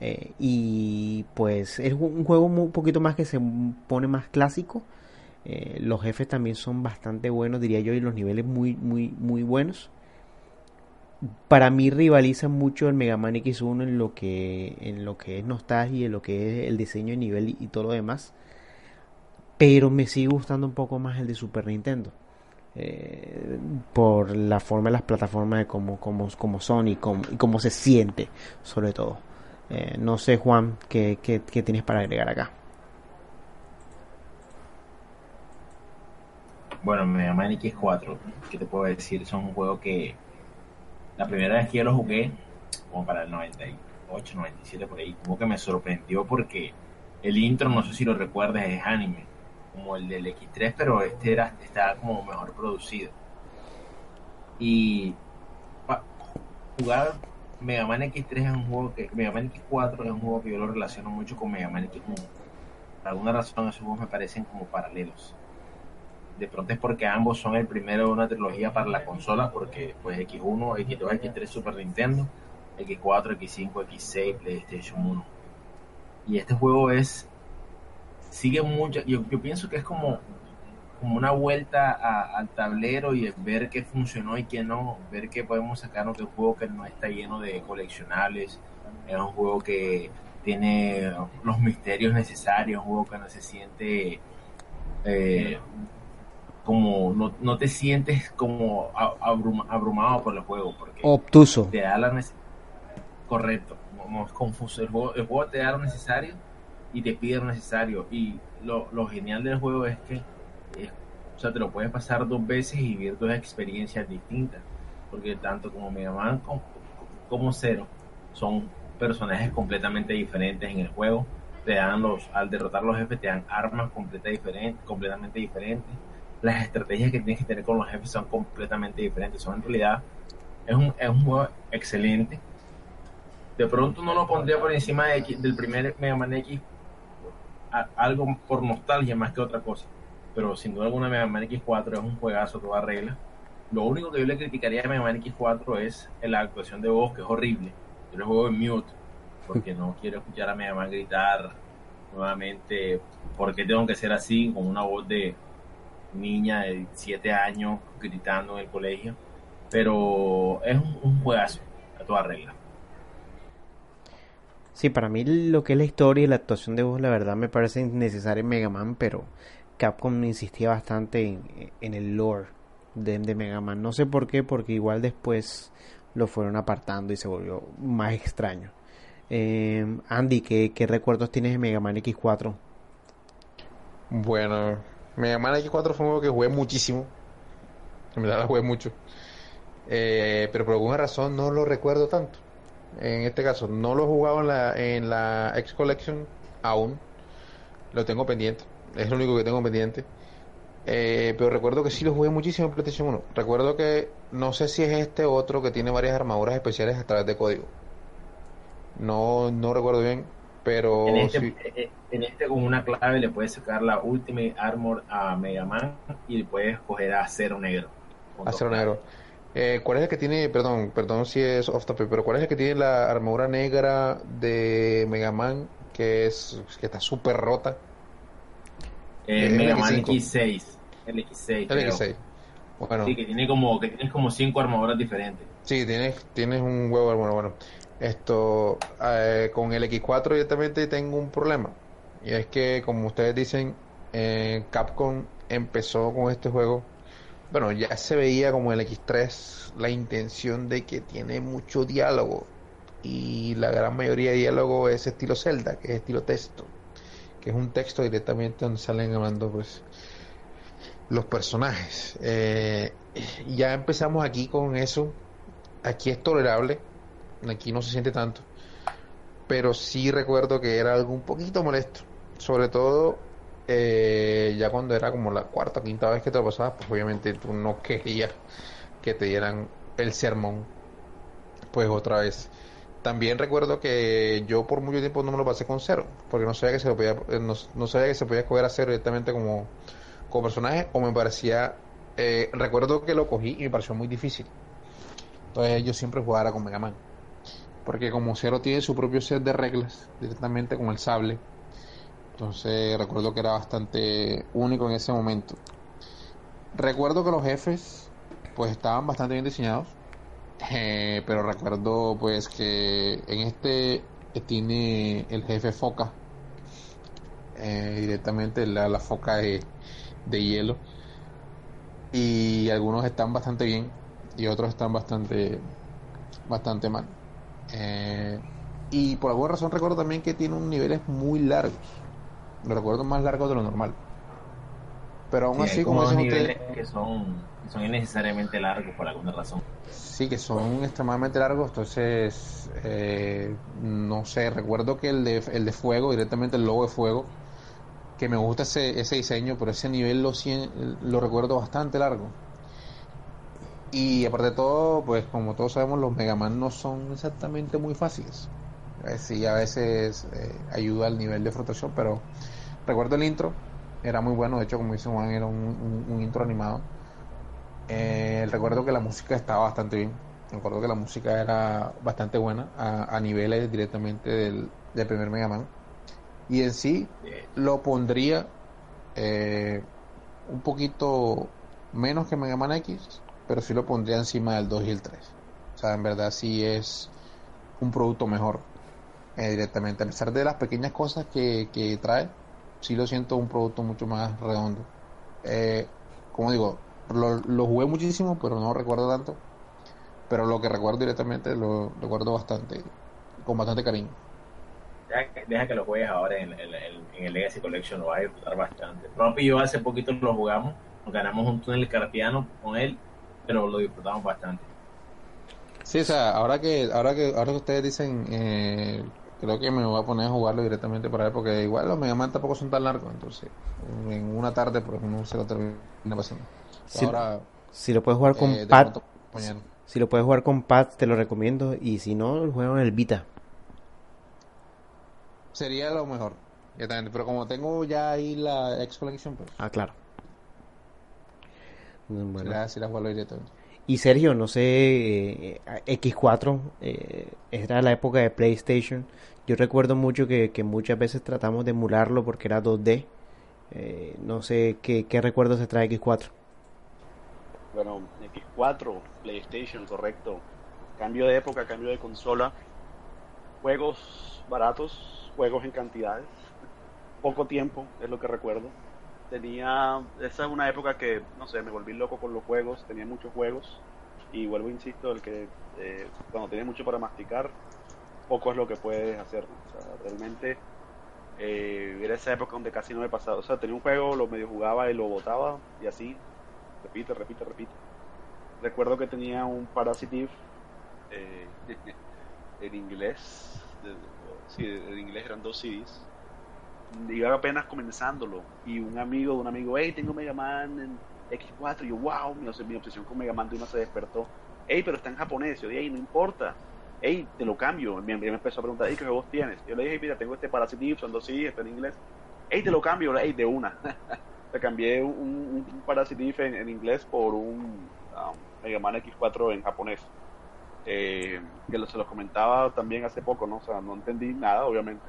Eh, y pues es un juego un poquito más que se pone más clásico. Eh, los jefes también son bastante buenos, diría yo, y los niveles muy, muy, muy buenos. Para mí rivaliza mucho el Mega Man X1 en lo que, en lo que es nostalgia, en lo que es el diseño de nivel y, todo lo demás. Pero me sigue gustando un poco más el de Super Nintendo. Eh, por la forma de las plataformas de cómo, cómo, cómo son y cómo, y cómo se siente, sobre todo. Eh, no sé, Juan, ¿qué, qué, tienes para agregar acá? Bueno, Mega Man X4, ¿qué te puedo decir? Son un juego que la primera vez que yo lo jugué, como para el 98, 97 por ahí, como que me sorprendió porque el intro, no sé si lo recuerdas, es anime, como el del X3, pero este era estaba como mejor producido. Y jugar Mega Man X3 es un juego que, Mega Man X4 es un juego que yo lo relaciono mucho con Mega Man X1. Por alguna razón esos juegos me parecen como paralelos de pronto es porque ambos son el primero de una trilogía para la consola, porque pues X1, X2, X3 Super Nintendo, X4, X5, X6 PlayStation 1. Y este juego es sigue mucho, yo, yo pienso que es como como una vuelta a- al tablero y ver qué funcionó y qué no, ver qué podemos sacar de un juego que no está lleno de coleccionables, es un juego que tiene los misterios necesarios, un juego que no se siente eh, como no, no te sientes como abrumado por el juego porque Obtuso. te da la correcto no es confuso el juego, el juego te da lo necesario y te pide lo necesario y lo, lo genial del juego es que o sea te lo puedes pasar dos veces y vivir dos experiencias distintas porque tanto como Mega Man como, como Zero son personajes completamente diferentes en el juego. Te dan los al derrotar los jefes te dan armas completa diferente, completamente diferentes. Las estrategias que tienes que tener con los jefes son completamente diferentes. Son en realidad es un, es un juego excelente. De pronto no lo pondría por encima de X- del primer Mega Man X a- algo por nostalgia más que otra cosa pero sin duda alguna Mega Man X4 es un juegazo toda regla. Lo único que yo le criticaría a Mega Man X4 es la actuación de voz, que es horrible. Yo lo juego en mute, porque no quiero escuchar a Mega Man gritar nuevamente, porque tengo que ser así, con una voz de niña de 7 años gritando en el colegio. Pero es un, un juegazo, a toda regla. Sí, para mí lo que es la historia y la actuación de voz, la verdad me parece innecesaria en Mega Man, pero Capcom insistía bastante en, el lore de, Mega Man. No sé por qué, porque igual después lo fueron apartando y se volvió más extraño. Eh, Andy, ¿qué, recuerdos tienes de Mega Man X4? Bueno, Mega Man X4 fue un juego que jugué muchísimo. En verdad lo jugué mucho. Eh, pero por alguna razón no lo recuerdo tanto en este caso no lo he jugado en la, en la X Collection aún, lo tengo pendiente, es lo único que tengo pendiente. Eh, pero recuerdo que sí lo jugué muchísimo en PlayStation 1. Recuerdo que no sé si es este otro que tiene varias armaduras especiales a través de código. No, no recuerdo bien, pero en este, eh, eh, en este con una clave le puedes sacar la Ultimate Armor a Mega Man y le puedes coger a Cero Negro. A Cero Negro. Eh, ¿Cuál es el que tiene, perdón, perdón si es off topic, pero cuál es el que tiene la armadura negra de Mega Man que es que está súper rota? Eh, Mega Man X6, el X6. El X6. Bueno. Sí, que tiene como que tienes como cinco armaduras diferentes. Sí, tienes tienes un huevo bueno, bueno. Esto eh, con el X4 directamente tengo un problema y es que como ustedes dicen, Capcom empezó con este juego bueno, ya se veía como el X3 la intención de que tiene mucho diálogo y la gran mayoría de diálogo es estilo Zelda, que es estilo texto, que es un texto directamente donde salen hablando pues los personajes. Eh, ya empezamos aquí con eso, aquí es tolerable, aquí no se siente tanto, pero sí recuerdo que era algo un poquito molesto, sobre todo eh, ya cuando era como la cuarta o quinta vez que te lo pasabas, pues obviamente tú no querías que te dieran el sermón, pues otra vez. También recuerdo que yo por mucho tiempo no me lo pasé con cero, porque no sabía que se lo podía, eh, no, sabía que se podía coger a cero directamente como, como personaje, o me parecía, eh, recuerdo que lo cogí y me pareció muy difícil. Entonces yo siempre jugara con Mega Man, porque como cero tiene su propio set de reglas, directamente con el sable, entonces recuerdo que era bastante único en ese momento. Recuerdo que los jefes pues estaban bastante bien diseñados. Eh, pero recuerdo pues que en este tiene el jefe foca. Eh, directamente la, la foca de, hielo. Y algunos están bastante bien y otros están bastante bastante mal. Eh, y por alguna razón recuerdo también que tiene unos niveles muy largos lo recuerdo más largo de lo normal. Pero aún así, como, dicen ustedes. que son, son innecesariamente largos por alguna razón. Sí, que son extremadamente largos, entonces. Eh, no sé, recuerdo que el de, el de fuego, directamente el logo de fuego, que me gusta ese, ese diseño, pero ese nivel lo, lo recuerdo bastante largo. Y aparte de todo, pues como todos sabemos, los Mega Man no son exactamente muy fáciles. sí, a veces eh, ayuda al nivel de frustración, pero Recuerdo el intro, era muy bueno, de hecho como dice Juan, era un, intro animado. Eh, recuerdo que la música estaba bastante bien, recuerdo que la música era bastante buena a, niveles directamente del, primer Mega Man. Y en sí lo pondría eh, un poquito menos que Mega Man X, pero sí lo pondría encima del 2 y el 3. O sea, en verdad sí es un producto mejor eh, directamente, a pesar de las pequeñas cosas que, que trae sí lo siento un producto mucho más redondo. Eh, como digo, lo, jugué muchísimo, pero no recuerdo tanto. Pero lo que recuerdo directamente lo recuerdo bastante, con bastante cariño. Deja, que lo juegues ahora en, el Legacy Collection, lo vas a disfrutar bastante. Propi y yo hace poquito lo jugamos, ganamos un túnel carpiano con él, pero lo disfrutamos bastante. Sí, o sea, ahora que ahora que ahora que ustedes dicen eh, creo que me voy a poner a jugarlo directamente para ver porque igual los Mega Man tampoco son tan largos entonces en una tarde pues uno se lo termina pasando si, ahora si lo puedes jugar con eh, pad si lo puedes jugar con pad te lo recomiendo y si no juego en el Vita sería lo mejor pero como tengo ya ahí la X Collection pues ah claro Bueno. Sí, la, la directamente. Y Sergio, no sé, eh, X4 eh, era la época de PlayStation. Yo recuerdo mucho que, que, muchas veces tratamos de emularlo porque era 2D. Eh, no sé qué, qué recuerdos se trae X4. Bueno, X4, PlayStation, correcto. Cambio de época, cambio de consola. Juegos baratos, juegos en cantidades. Poco tiempo, es lo que recuerdo tenía, esa es una época que, no sé, me volví loco con los juegos, tenía muchos juegos y vuelvo, insisto, el que eh, cuando tienes mucho para masticar, poco es lo que puedes hacer. Realmente eh, era esa época donde casi no me pasaba. O sea, tenía un juego, lo medio jugaba y lo botaba y así, repite, repite, repite. Recuerdo que tenía un Parasitive eh, en inglés, sí, en inglés eran dos CDs iba apenas comenzándolo y un amigo un amigo, hey, tengo Mega Man en X4, y yo, wow, mi, obsesión con Mega Man de una se despertó, hey, pero está en japonés, yo hey, no importa, hey, te lo cambio, me, me empezó a preguntar, hey, ¿qué vos tienes? Yo le dije, mira, tengo este Parasitive, son dos sí, está en inglés, hey, te lo cambio, hey, de una, te cambié un, un, Parasitive en, inglés por un um, Mega Man X4 en japonés. Eh, que se los comentaba también hace poco, ¿no? O sea, no entendí nada, obviamente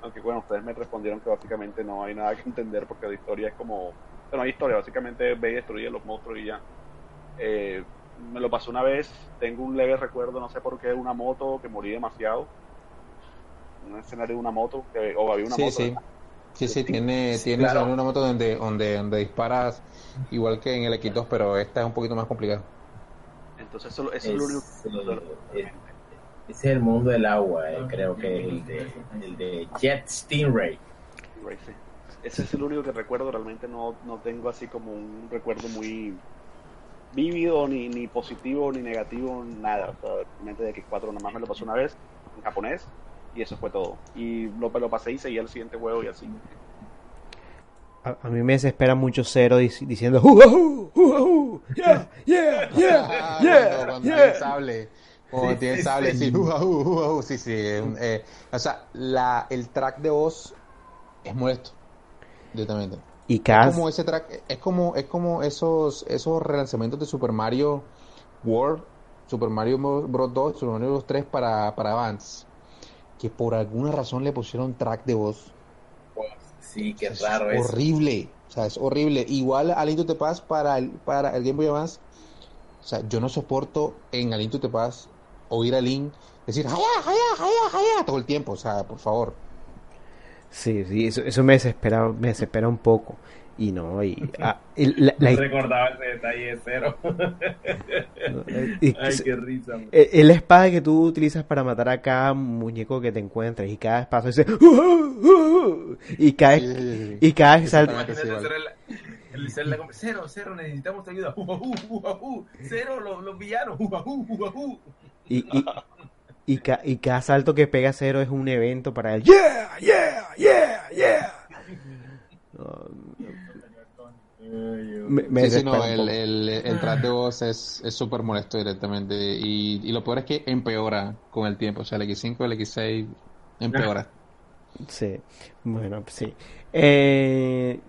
aunque bueno, ustedes me respondieron que básicamente no hay nada que entender porque la historia es como, no hay historia, básicamente ve y destruye los monstruos y ya. Eh, me lo pasó una vez, tengo un leve recuerdo, no sé por qué, una moto que morí demasiado. Un escenario de una moto, que, o había una moto. Sí. Sí, sí, tiene, tiene una moto donde, donde, donde disparas igual que en el X2, pero esta es un poquito más complicada. Entonces eso, es, lo único ese es el mundo del agua, eh, creo que es el de, el de Jet Stingray. Ese es el único que recuerdo, realmente no, no tengo así como un recuerdo muy vívido, ni, ni positivo, ni negativo, nada. O sea, realmente de X4 nada más me lo pasó una vez en japonés y eso fue todo. Y lo, lo pasé y seguí el siguiente juego y así. A, mí me desespera mucho Cero diciendo ¡Uh, yeah, yeah, yeah, yeah, yeah. Como tiene sable, sí, sí, sí. Eh, o sea, la, el track de voz es molesto, directamente. Y Es como ese track, es como, es como esos, esos relanzamientos de Super Mario World, Super Mario Bros. 2, Super Mario Bros. 3 para, para Advance, que por alguna razón le pusieron track de voz. Sí, qué raro es. Horrible, o sea, es horrible. Igual Alinto Te Paz para el, para el Game Boy Advance. O sea, yo no soporto en Alinto Te Paz oír a Link decir ¡Jaya, jaya, jaya, jaya! todo el tiempo, o sea, por favor. Sí, sí, eso, eso me desespera, me desespera un poco. Y no, y, ah, la, no recordaba ese detalle de cero. Ay, qué risa. Es la espada que tú utilizas para matar a cada muñeco que te encuentres. Y cada espacio dice. Uh, uh, uh", y cada, y cada salta. El, cero, cero, necesitamos tu ayuda. Cero, los, los villanos. Y, y, y, ca, y, cada salto que pega cero es un evento para él. ¡Yeah! ¡Yeah! ¡Yeah! ¡Yeah! me, sí, no, el, el, el trato de voz es súper molesto directamente. Y, y, lo peor es que empeora con el tiempo. O sea, el X5, el X6 empeora. Sí, bueno, sí. Eh,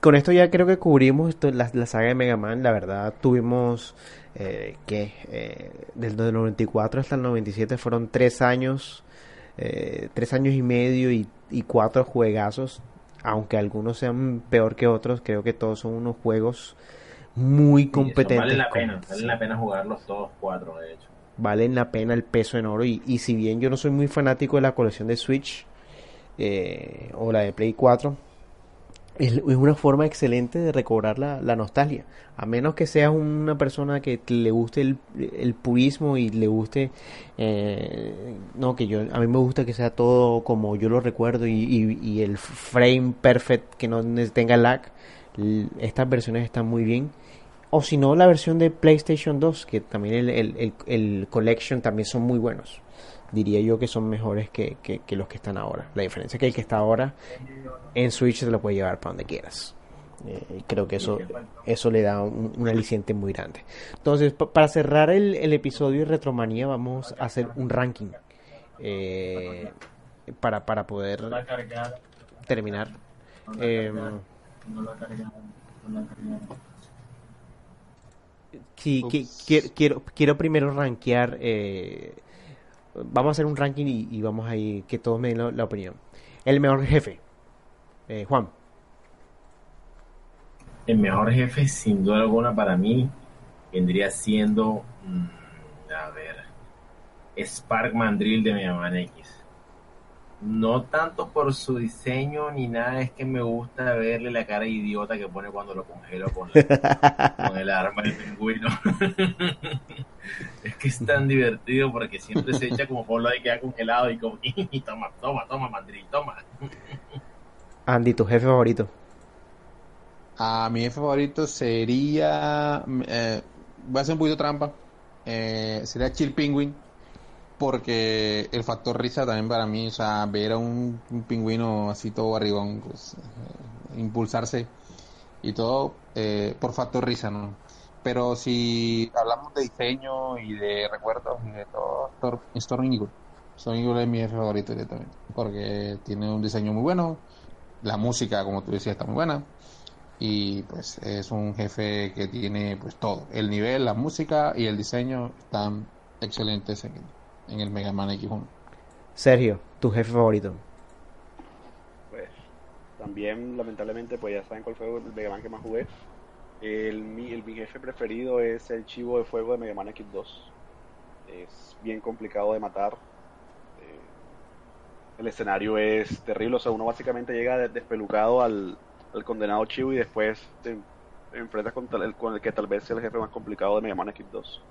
con esto ya creo que cubrimos esto, la, la, saga de Mega Man. La verdad, tuvimos eh, que eh, desde el 94 hasta el 97 fueron tres años, eh, tres años y medio y, cuatro juegazos, aunque algunos sean peor que otros, creo que todos son unos juegos muy competentes. vale la pena, vale la pena jugarlos todos cuatro, de hecho. Valen la pena el peso en oro y, y si bien yo no soy muy fanático de la colección de Switch eh, o la de Play 4, es, una forma excelente de recobrar la, nostalgia. A menos que seas una persona que le guste el, purismo y le guste, eh, no, que yo, a mí me gusta que sea todo como yo lo recuerdo y, el frame perfect, que no tenga lag. Estas versiones están muy bien. O si no, la versión de PlayStation 2, que también el, el, el Collection también son muy buenos diría yo que son mejores que, que, los que están ahora. La diferencia es que el que está ahora en Switch se lo puede llevar para donde quieras. Eh, creo que eso, eso le da un, aliciente muy grande. Entonces, para cerrar el, el, episodio de Retromanía, vamos a hacer un ranking eh, para, para poder terminar. Eh, Sí, que, quiero, quiero, quiero primero rankear. Eh, vamos a hacer un ranking y, y vamos a ir que todos me den la, la opinión. El mejor jefe. Eh, Juan. El mejor jefe, sin duda alguna, para mí, vendría siendo. mm, a ver. Spark Mandrill de Mega Man X. No tanto por su diseño ni nada, es que me gusta verle la cara idiota que pone cuando lo congelo con, la- con el arma del pingüino. es que es tan divertido porque siempre se echa como por lo de queda congelado y como, y toma, toma, toma, Mandrill, toma. Andy, tu jefe favorito. A mi jefe favorito sería. eh, voy a hacer un poquito trampa. eh, sería Chill Penguin. Porque el factor risa también para mí, o sea, ver a un, un pingüino así todo barrigón, pues, eh, impulsarse y todo eh, por factor risa, ¿no? Pero si hablamos de diseño y de recuerdos y de todo, Stor- Storm Eagle. Storm Eagle es mi jefe favorito directamente. Porque tiene un diseño muy bueno, la música, como tú decías, está muy buena y pues es un jefe que tiene pues todo, el nivel, la música y el diseño están excelentes en, en el Mega Man X1. Sergio, tu jefe favorito. Pues también, lamentablemente, pues ya saben cuál fue el Mega Man que más jugué. El, mi, el, mi jefe preferido es el chivo de fuego de Mega Man X2. Es bien complicado de matar. Eh, el escenario es terrible, o sea, uno básicamente llega de- despelucado al, al condenado chivo y después te, enfrentas con, el, con el que tal vez sea el jefe más complicado de Mega Man X2.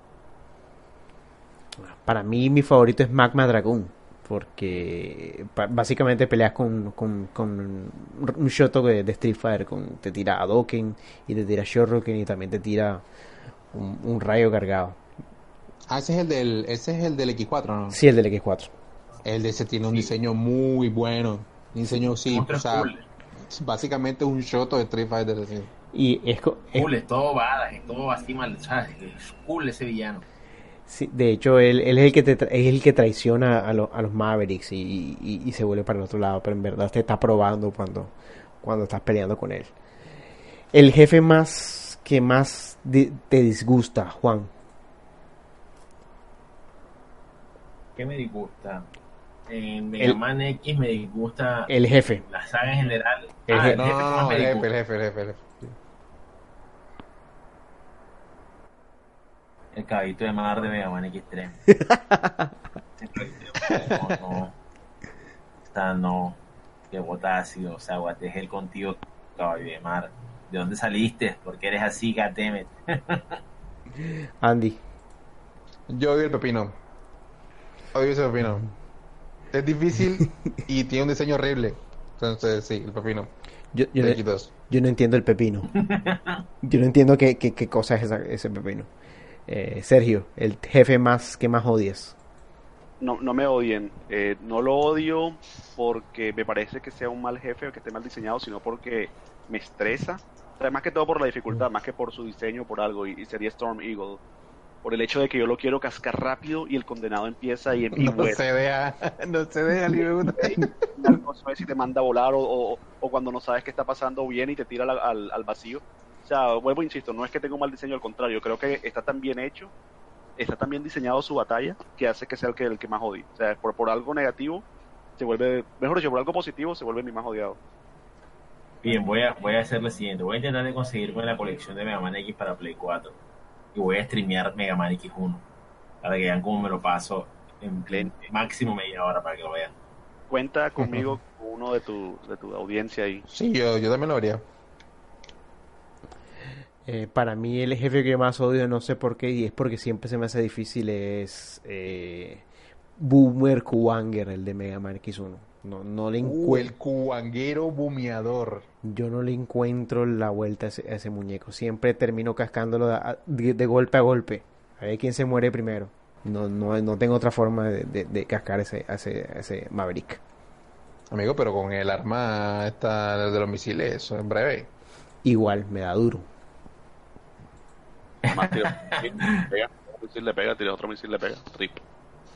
Para mí, mi favorito es Magma Dragoon. Porque básicamente peleas con, con, con un Shoto de, de Street Fighter. Con, te tira Hadoken y te tira Shoryuken y también te tira un, un rayo cargado. Ah, ese es el del, ese es el del X4, ¿no? Sí, el del X4. El de ese tiene un diseño muy bueno. Un diseño, sí, o sea, cool. básicamente un Shoto de Street Fighter. así. Y es- Cool, es todo badass, es todo así mal, ¿sabes? Es cool ese villano. Sí, de hecho, él, él es el que te tra- es el que traiciona a, lo- a los Mavericks y, y- y se vuelve para el otro lado. Pero en verdad te está probando cuando, cuando estás peleando con él. El jefe más que más te disgusta, Juan. ¿Qué me disgusta? En Mega El- Man X me disgusta El jefe. la saga en general. El Ah, jefe. el No, jefe no, más no, el jefe, el jefe, el jefe, el jefe. El caballito de mar de Mega Man X3. no, no. O sea, no. Que botácido. O sea, hell contigo, caballo de mar. ¿De dónde saliste? ¿Por qué eres así, goddammit? Andy. Yo odio el pepino. Odio ese pepino. Es difícil y tiene un diseño horrible. Entonces, sí, el pepino. Yo, yo, no, X2. yo no entiendo el pepino. Yo no entiendo qué, qué, qué cosa es esa- ese pepino. Eh, Sergio, el jefe más que más odias. No, no me odien. Eh, no lo odio porque me parece que sea un mal jefe o que esté mal diseñado, sino porque me estresa. O sea, más que todo por la dificultad, más que por su diseño, por algo. Y, y sería Storm Eagle. Por el hecho de que yo lo quiero cascar rápido y el condenado empieza y, y No se deja, no se gusta. No sabes si te manda a volar o, o- o cuando no sabes qué está pasando viene y te tira al, al- al vacío. O sea, vuelvo, insisto, no es que tenga un mal diseño, al contrario, creo que está tan bien hecho, está tan bien diseñado su batalla que hace que sea el que, el que más odie. O sea, por, por algo negativo se vuelve, mejor dicho, por algo positivo se vuelve mi más odiado. Bien, voy a, voy a hacer lo siguiente. Voy a intentar de conseguirme la colección de Mega Man X para Play 4. Y voy a streamear Mega Man X1. Para que vean cómo me lo paso en, en máximo media hora para que lo vean. Cuenta conmigo con uno de tu, de tu audiencia ahí. Sí, yo, yo también lo haría. Eh, para mí el jefe que más odio, no sé por qué, y es porque siempre se me hace difícil, es eh, Boomer Kuwanger, el de Mega Man X1. No, no le Uh, el cubanguero bumeador. yo no le encuentro la vuelta a ese, a ese muñeco. Siempre termino cascándolo de, de- de golpe a golpe. A ver quién se muere primero. No, no, no tengo otra forma de, de- cascar ese, a ese, a ese Maverick. Amigo, pero con el arma esta de los misiles, eso es breve. Igual, me da duro. Además, tira un misil, le pega, otro misil le pega, tira otro misil le pega. Rip.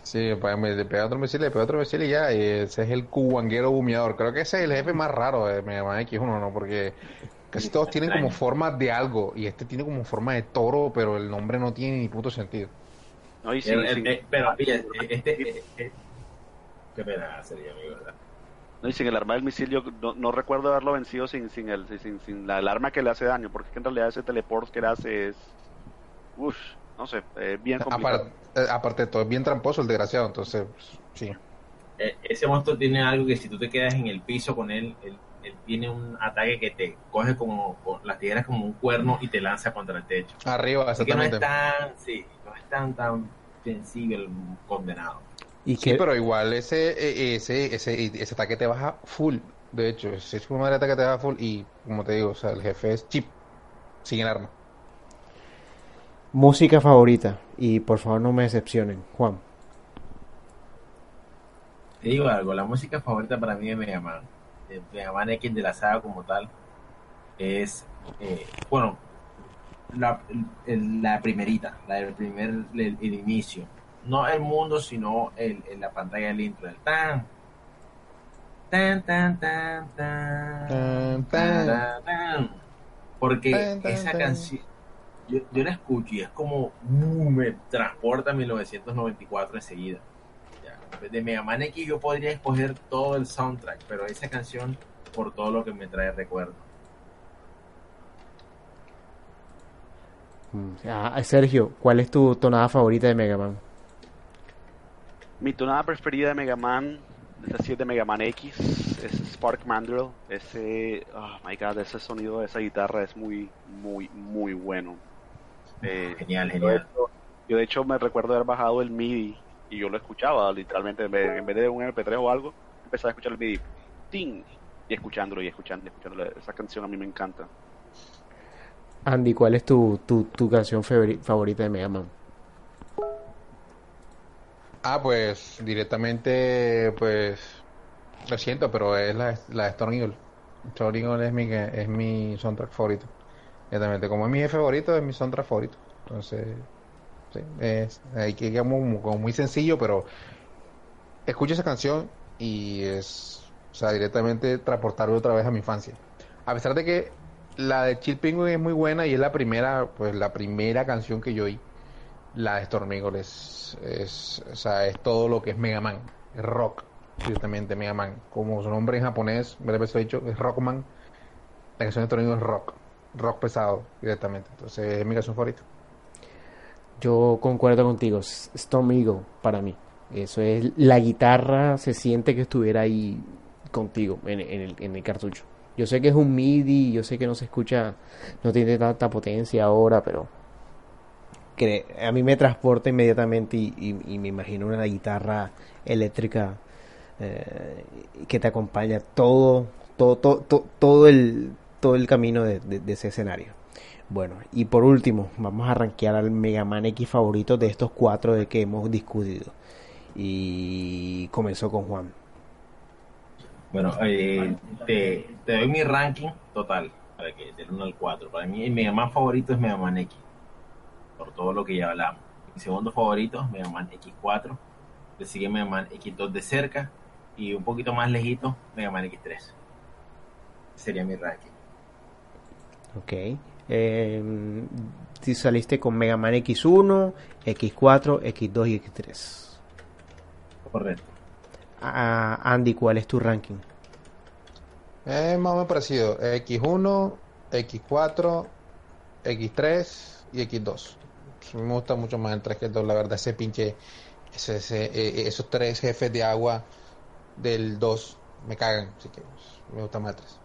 Sí, pa- me- le pega otro misil, le pega otro misil y ya. y ese es el cubanguero bumeador. Creo que ese es el jefe más raro de Mega Man X1, ¿no? Porque Casi todos tienen como forma de algo y este tiene como forma de toro, pero el nombre no tiene ni puto sentido. No, y sí, eh, sí. Eh, pero fíjate, este, este, qué pena sería, amigo, ¿verdad? No, y sin el arma del misil yo no, recuerdo haberlo vencido sin, sin, el, sin, sin la, el arma que le hace daño, porque en realidad ese teleport que le hace es... Uff, no sé, bien complicado. Eh, aparte, de todo, es bien tramposo el desgraciado, entonces, sí. Eh, ese monstruo tiene algo que si tú te quedas en el piso con él, él, tiene un ataque que te coge como las tijeras como un cuerno y te lanza contra el techo. Arriba, exactamente. no es tan, sí, no es tan, tan sensible el condenado. ¿Y sí, pero igual ese, ese, ese, ese ataque te baja full. De hecho, ese es un ataque te baja full y, como te digo, o sea, el jefe es chip, sin el arma. Música favorita, y por favor no me decepcionen, Juan. Te digo algo, la música favorita para mí de Mega Man, de Mega Man X de la saga como tal, es, eh, bueno, la, la, primerita, la del primer, el, inicio. No el mundo, sino el, en la pantalla del intro, el tan, tan, tan, tan, tan, tan, tan, porque esa canción, yo, yo, la escucho y es como, uh, me transporta a 1994 enseguida de Mega Man X yo podría escoger todo el soundtrack, pero esa canción por todo lo que me trae recuerdo. Mm, ah, Sergio, ¿cuál es tu tonada favorita de Mega Man? Mi tonada preferida de Mega Man, es de Mega Man X, es Spark Mandrill. Ese, oh my god, ese sonido de esa guitarra es muy, muy, muy bueno. Eh, genial, genial. Yo de hecho me recuerdo haber bajado el MIDI y yo lo escuchaba literalmente en vez, de un MP3 o algo, empezaba a escuchar el MIDI ¡ting! y escuchándolo y escuchando y escuchándolo. Esa canción a mí me encanta. Andy, ¿cuál es tu, tu, tu canción favorita de Mega Man? Ah, pues directamente, pues lo siento, pero es la, la de Storm Eagle. Storm Eagle es mi, es mi soundtrack favorito. Exactamente, como es mi jefe favorito, es mi soundtrack favorito. Entonces, Sí, es, hay que como muy sencillo, pero escucho esa canción y es, o sea, directamente transportarme otra vez a mi infancia. A pesar de que la de Chill Penguin es muy buena y es la primera, pues la primera canción que yo oí, la de Storm es, o sea, es todo lo que es Mega Man, es rock, directamente Mega Man. Como su nombre en japonés, me lo he dicho, es Rockman. La canción de Storm es rock, rock pesado directamente. Entonces es mi canción favorita. Yo concuerdo contigo, Storm Eagle para mí. Eso es, la guitarra se siente que estuviera ahí contigo en, el, cartucho. Yo sé que es un MIDI, yo sé que no se escucha, no tiene tanta potencia ahora, pero que a mí me transporta inmediatamente y, me imagino una guitarra eléctrica eh, que te acompaña todo, todo, todo, todo, el, todo el camino de ese escenario. Bueno, y por último, vamos a rankear al Mega Man X favorito de estos cuatro de que hemos discutido. Y comenzó con Juan. Bueno, eh, te, doy mi ranking total, para que del 1 al 4. Para mí el Mega Man favorito es Mega Man X, por todo lo que ya hablamos. Mi segundo favorito es Mega Man X4, le sigue Mega Man X2 de cerca y un poquito más lejito Mega Man X3. Sería mi ranking. Ok. Eh, si saliste con Mega Man X1, X4, X2 y X3. Correcto. Andy, ¿cuál es tu ranking? Es más o menos parecido. X1, X4, X3 y X2. Me gusta mucho más el 3 que el 2, la verdad, ese pinche, ese, ese, eh, esos tres jefes de agua del 2 me cagan, así que me gusta más el 3.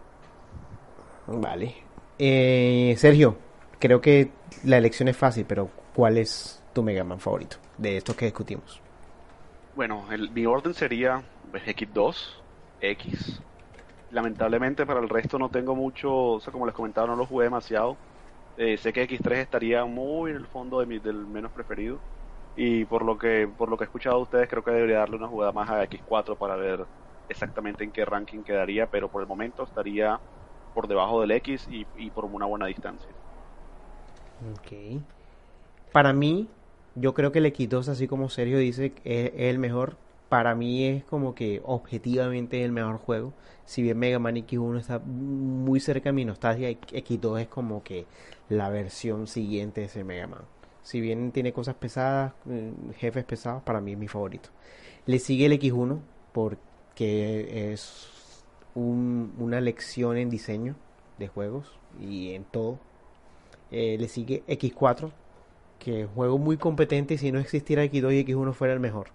Vale. Eh, Sergio, creo que la elección es fácil, pero ¿cuál es tu Mega Man favorito de estos que discutimos? Bueno, el, mi orden sería X2, X. Lamentablemente para el resto no tengo mucho, o sea, como les comentaba, no lo jugué demasiado. Eh, sé que X3 estaría muy en el fondo de mi, del menos preferido. Y por lo que por lo que he escuchado de ustedes, creo que debería darle una jugada más a X4 para ver exactamente en qué ranking quedaría, pero por el momento estaría por debajo del X y, por una buena distancia. Ok. Para mí, yo creo que el X2, así como Sergio dice, es, el mejor. para mí es como que objetivamente el mejor juego. Si bien Mega Man X1 está muy cerca de mi nostalgia, X2 es como que la versión siguiente de ese Mega Man. Si bien tiene cosas pesadas, eh, jefes pesados, para mí es mi favorito. Le sigue el X1 porque es una lección en diseño de juegos y en todo. Eh, le sigue X4, que es un juego muy competente y si no existiera X2 y X1 fuera el mejor.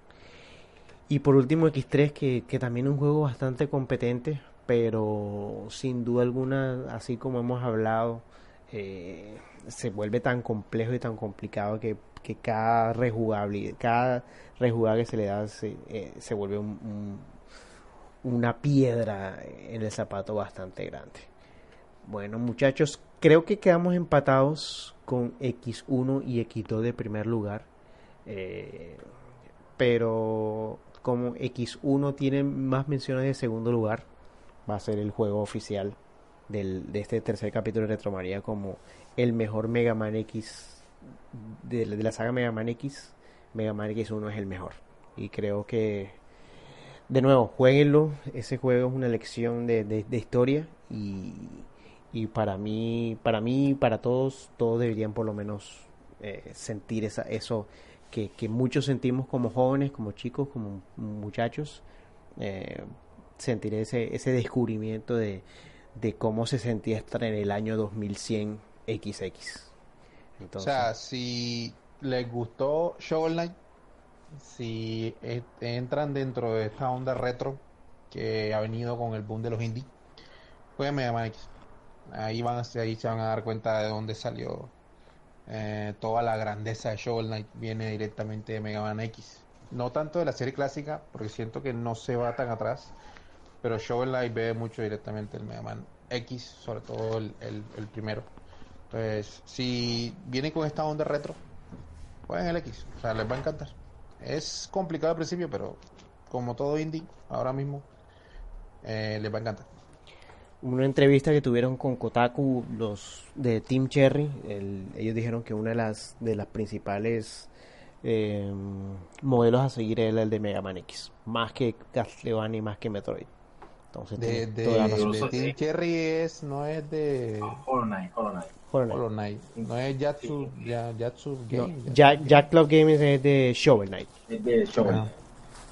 Y por último X3, que, que también es un juego bastante competente, pero sin duda alguna, así como hemos hablado, eh, se vuelve tan complejo y tan complicado que, que cada rejugable, cada rejugada que se le da se, eh, se vuelve una piedra en el zapato bastante grande. Bueno muchachos, creo que quedamos empatados con X1 y X2 de primer lugar. Eh, pero como X1 tiene más menciones de segundo lugar, va a ser el juego oficial del, de este tercer capítulo de Retromaría como el mejor Mega Man X de, la saga Mega Man X. Mega Man X1 es el mejor. Y creo que, de nuevo, jueguenlo. Ese juego es una lección de, de, historia y, y, para mí, para mí, para todos, todos deberían por lo menos eh, sentir esa, eso que, muchos sentimos como jóvenes, como chicos, como muchachos, eh, sentir ese, ese descubrimiento de, de cómo se sentía estar en el año 2100 XX. O sea, si les gustó Shovel Knight, si entran dentro de esta onda retro que ha venido con el boom de los indies, jueguen Mega Man X. Ahí, van, ahí se van a dar cuenta de dónde salió eh, toda la grandeza de Shovel Knight viene directamente de Mega Man X. No tanto de la serie clásica, porque siento que no se va tan atrás, pero Shovel Knight ve mucho directamente el Mega Man X, sobre todo el, el, primero. Entonces, si vienen con esta onda retro, jueguen el X, o sea, les va a encantar. Es complicado al principio, pero como todo indie, ahora mismo, eh, les va a encantar una entrevista que tuvieron con Kotaku, los de Team Cherry, ellos dijeron que una de las de las principales eh, modelos a seguir era el de Mega Man X, más que Castlevania y más que Metroid. Entonces, de, de, Team Cherry es, no es de Hollow Knight, Hollow Knight. No es Yatsu, ya, Yatsu Game. Jack Club Games es de Shovel Knight. Es de Shovel Knight.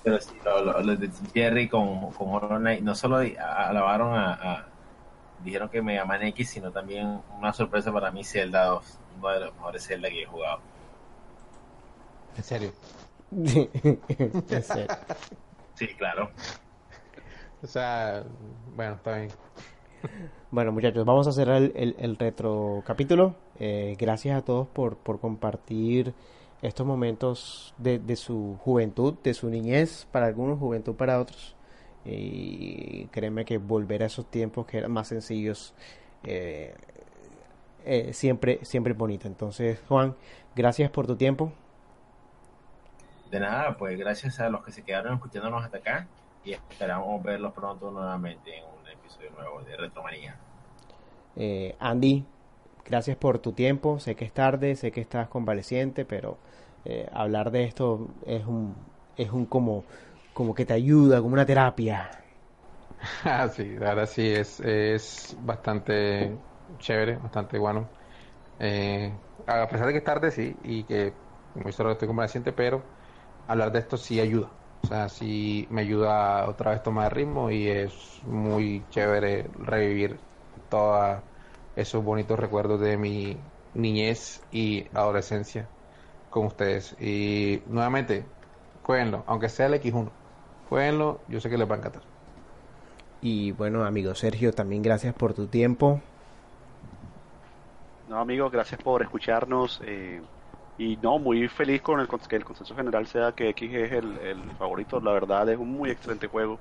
Pero sí, los de Team Cherry con, con Hollow Knight no solo alabaron a dijeron que Mega Man X, sino también una sorpresa para mí, Zelda 2, uno de los mejores Zelda que he jugado. ¿En serio? ¿En serio? Sí, claro. O sea, bueno, está bien. Bueno, muchachos, vamos a cerrar el, el, retro capítulo. Eh, gracias a todos por, por compartir estos momentos de, de, su juventud, de su niñez, para algunos, juventud para otros y créeme que volver a esos tiempos que eran más sencillos eh, eh, siempre siempre es bonito entonces Juan gracias por tu tiempo de nada pues gracias a los que se quedaron escuchándonos hasta acá y esperamos verlos pronto nuevamente en un episodio nuevo de Retromanía eh, Andy gracias por tu tiempo sé que es tarde sé que estás convaleciente pero hablar de esto es un es un como como que te ayuda, como una terapia. Ah, sí, la verdad sí, es, es bastante chévere, bastante bueno. Eh, a pesar de que es tarde, sí, y que muy solo estoy convaleciente, pero hablar de esto sí ayuda. O sea, sí me ayuda otra vez tomar ritmo y es muy chévere revivir todos esos bonitos recuerdos de mi niñez y adolescencia con ustedes. Y nuevamente, cuéntenlo, aunque sea el X1 Jueguenlo, yo sé que les va a encantar. Y bueno, amigo Sergio, también gracias por tu tiempo. No, amigo, gracias por escucharnos. Eh, y no, muy feliz con el que el consenso general sea que X es el, favorito. La verdad es un muy excelente juego.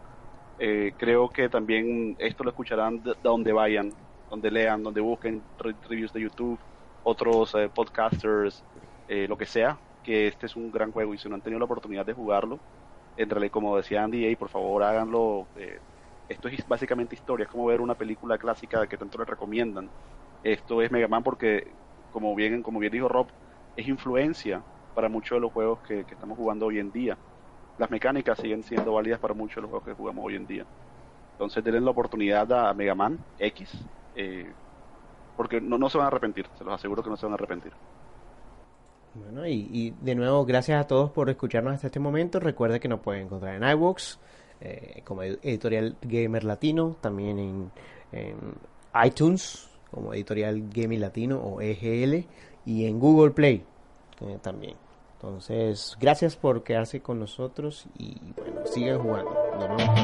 Eh, creo que también esto lo escucharán de, donde vayan, donde lean, donde busquen reviews de YouTube, otros eh, podcasters, lo que sea, que este es un gran juego y si no han tenido la oportunidad de jugarlo, realidad, como decía Andy, por favor háganlo. Eh, esto es básicamente historia, es como ver una película clásica que tanto les recomiendan. Esto es Mega Man porque, como bien, como bien dijo Rob, es influencia para muchos de los juegos que, estamos jugando hoy en día. las mecánicas siguen siendo válidas para muchos de los juegos que jugamos hoy en día. Entonces denle la oportunidad a Mega Man X, eh, porque no, no se van a arrepentir, se los aseguro que no se van a arrepentir. Bueno, y, de nuevo, gracias a todos por escucharnos hasta este momento. Recuerda que nos pueden encontrar en iVoox, eh, como editorial Gamer Latino, también en, iTunes, como editorial Gamer Latino o EGL, y en Google Play eh, también. Entonces, gracias por quedarse con nosotros y bueno, sigan jugando. Nos vemos.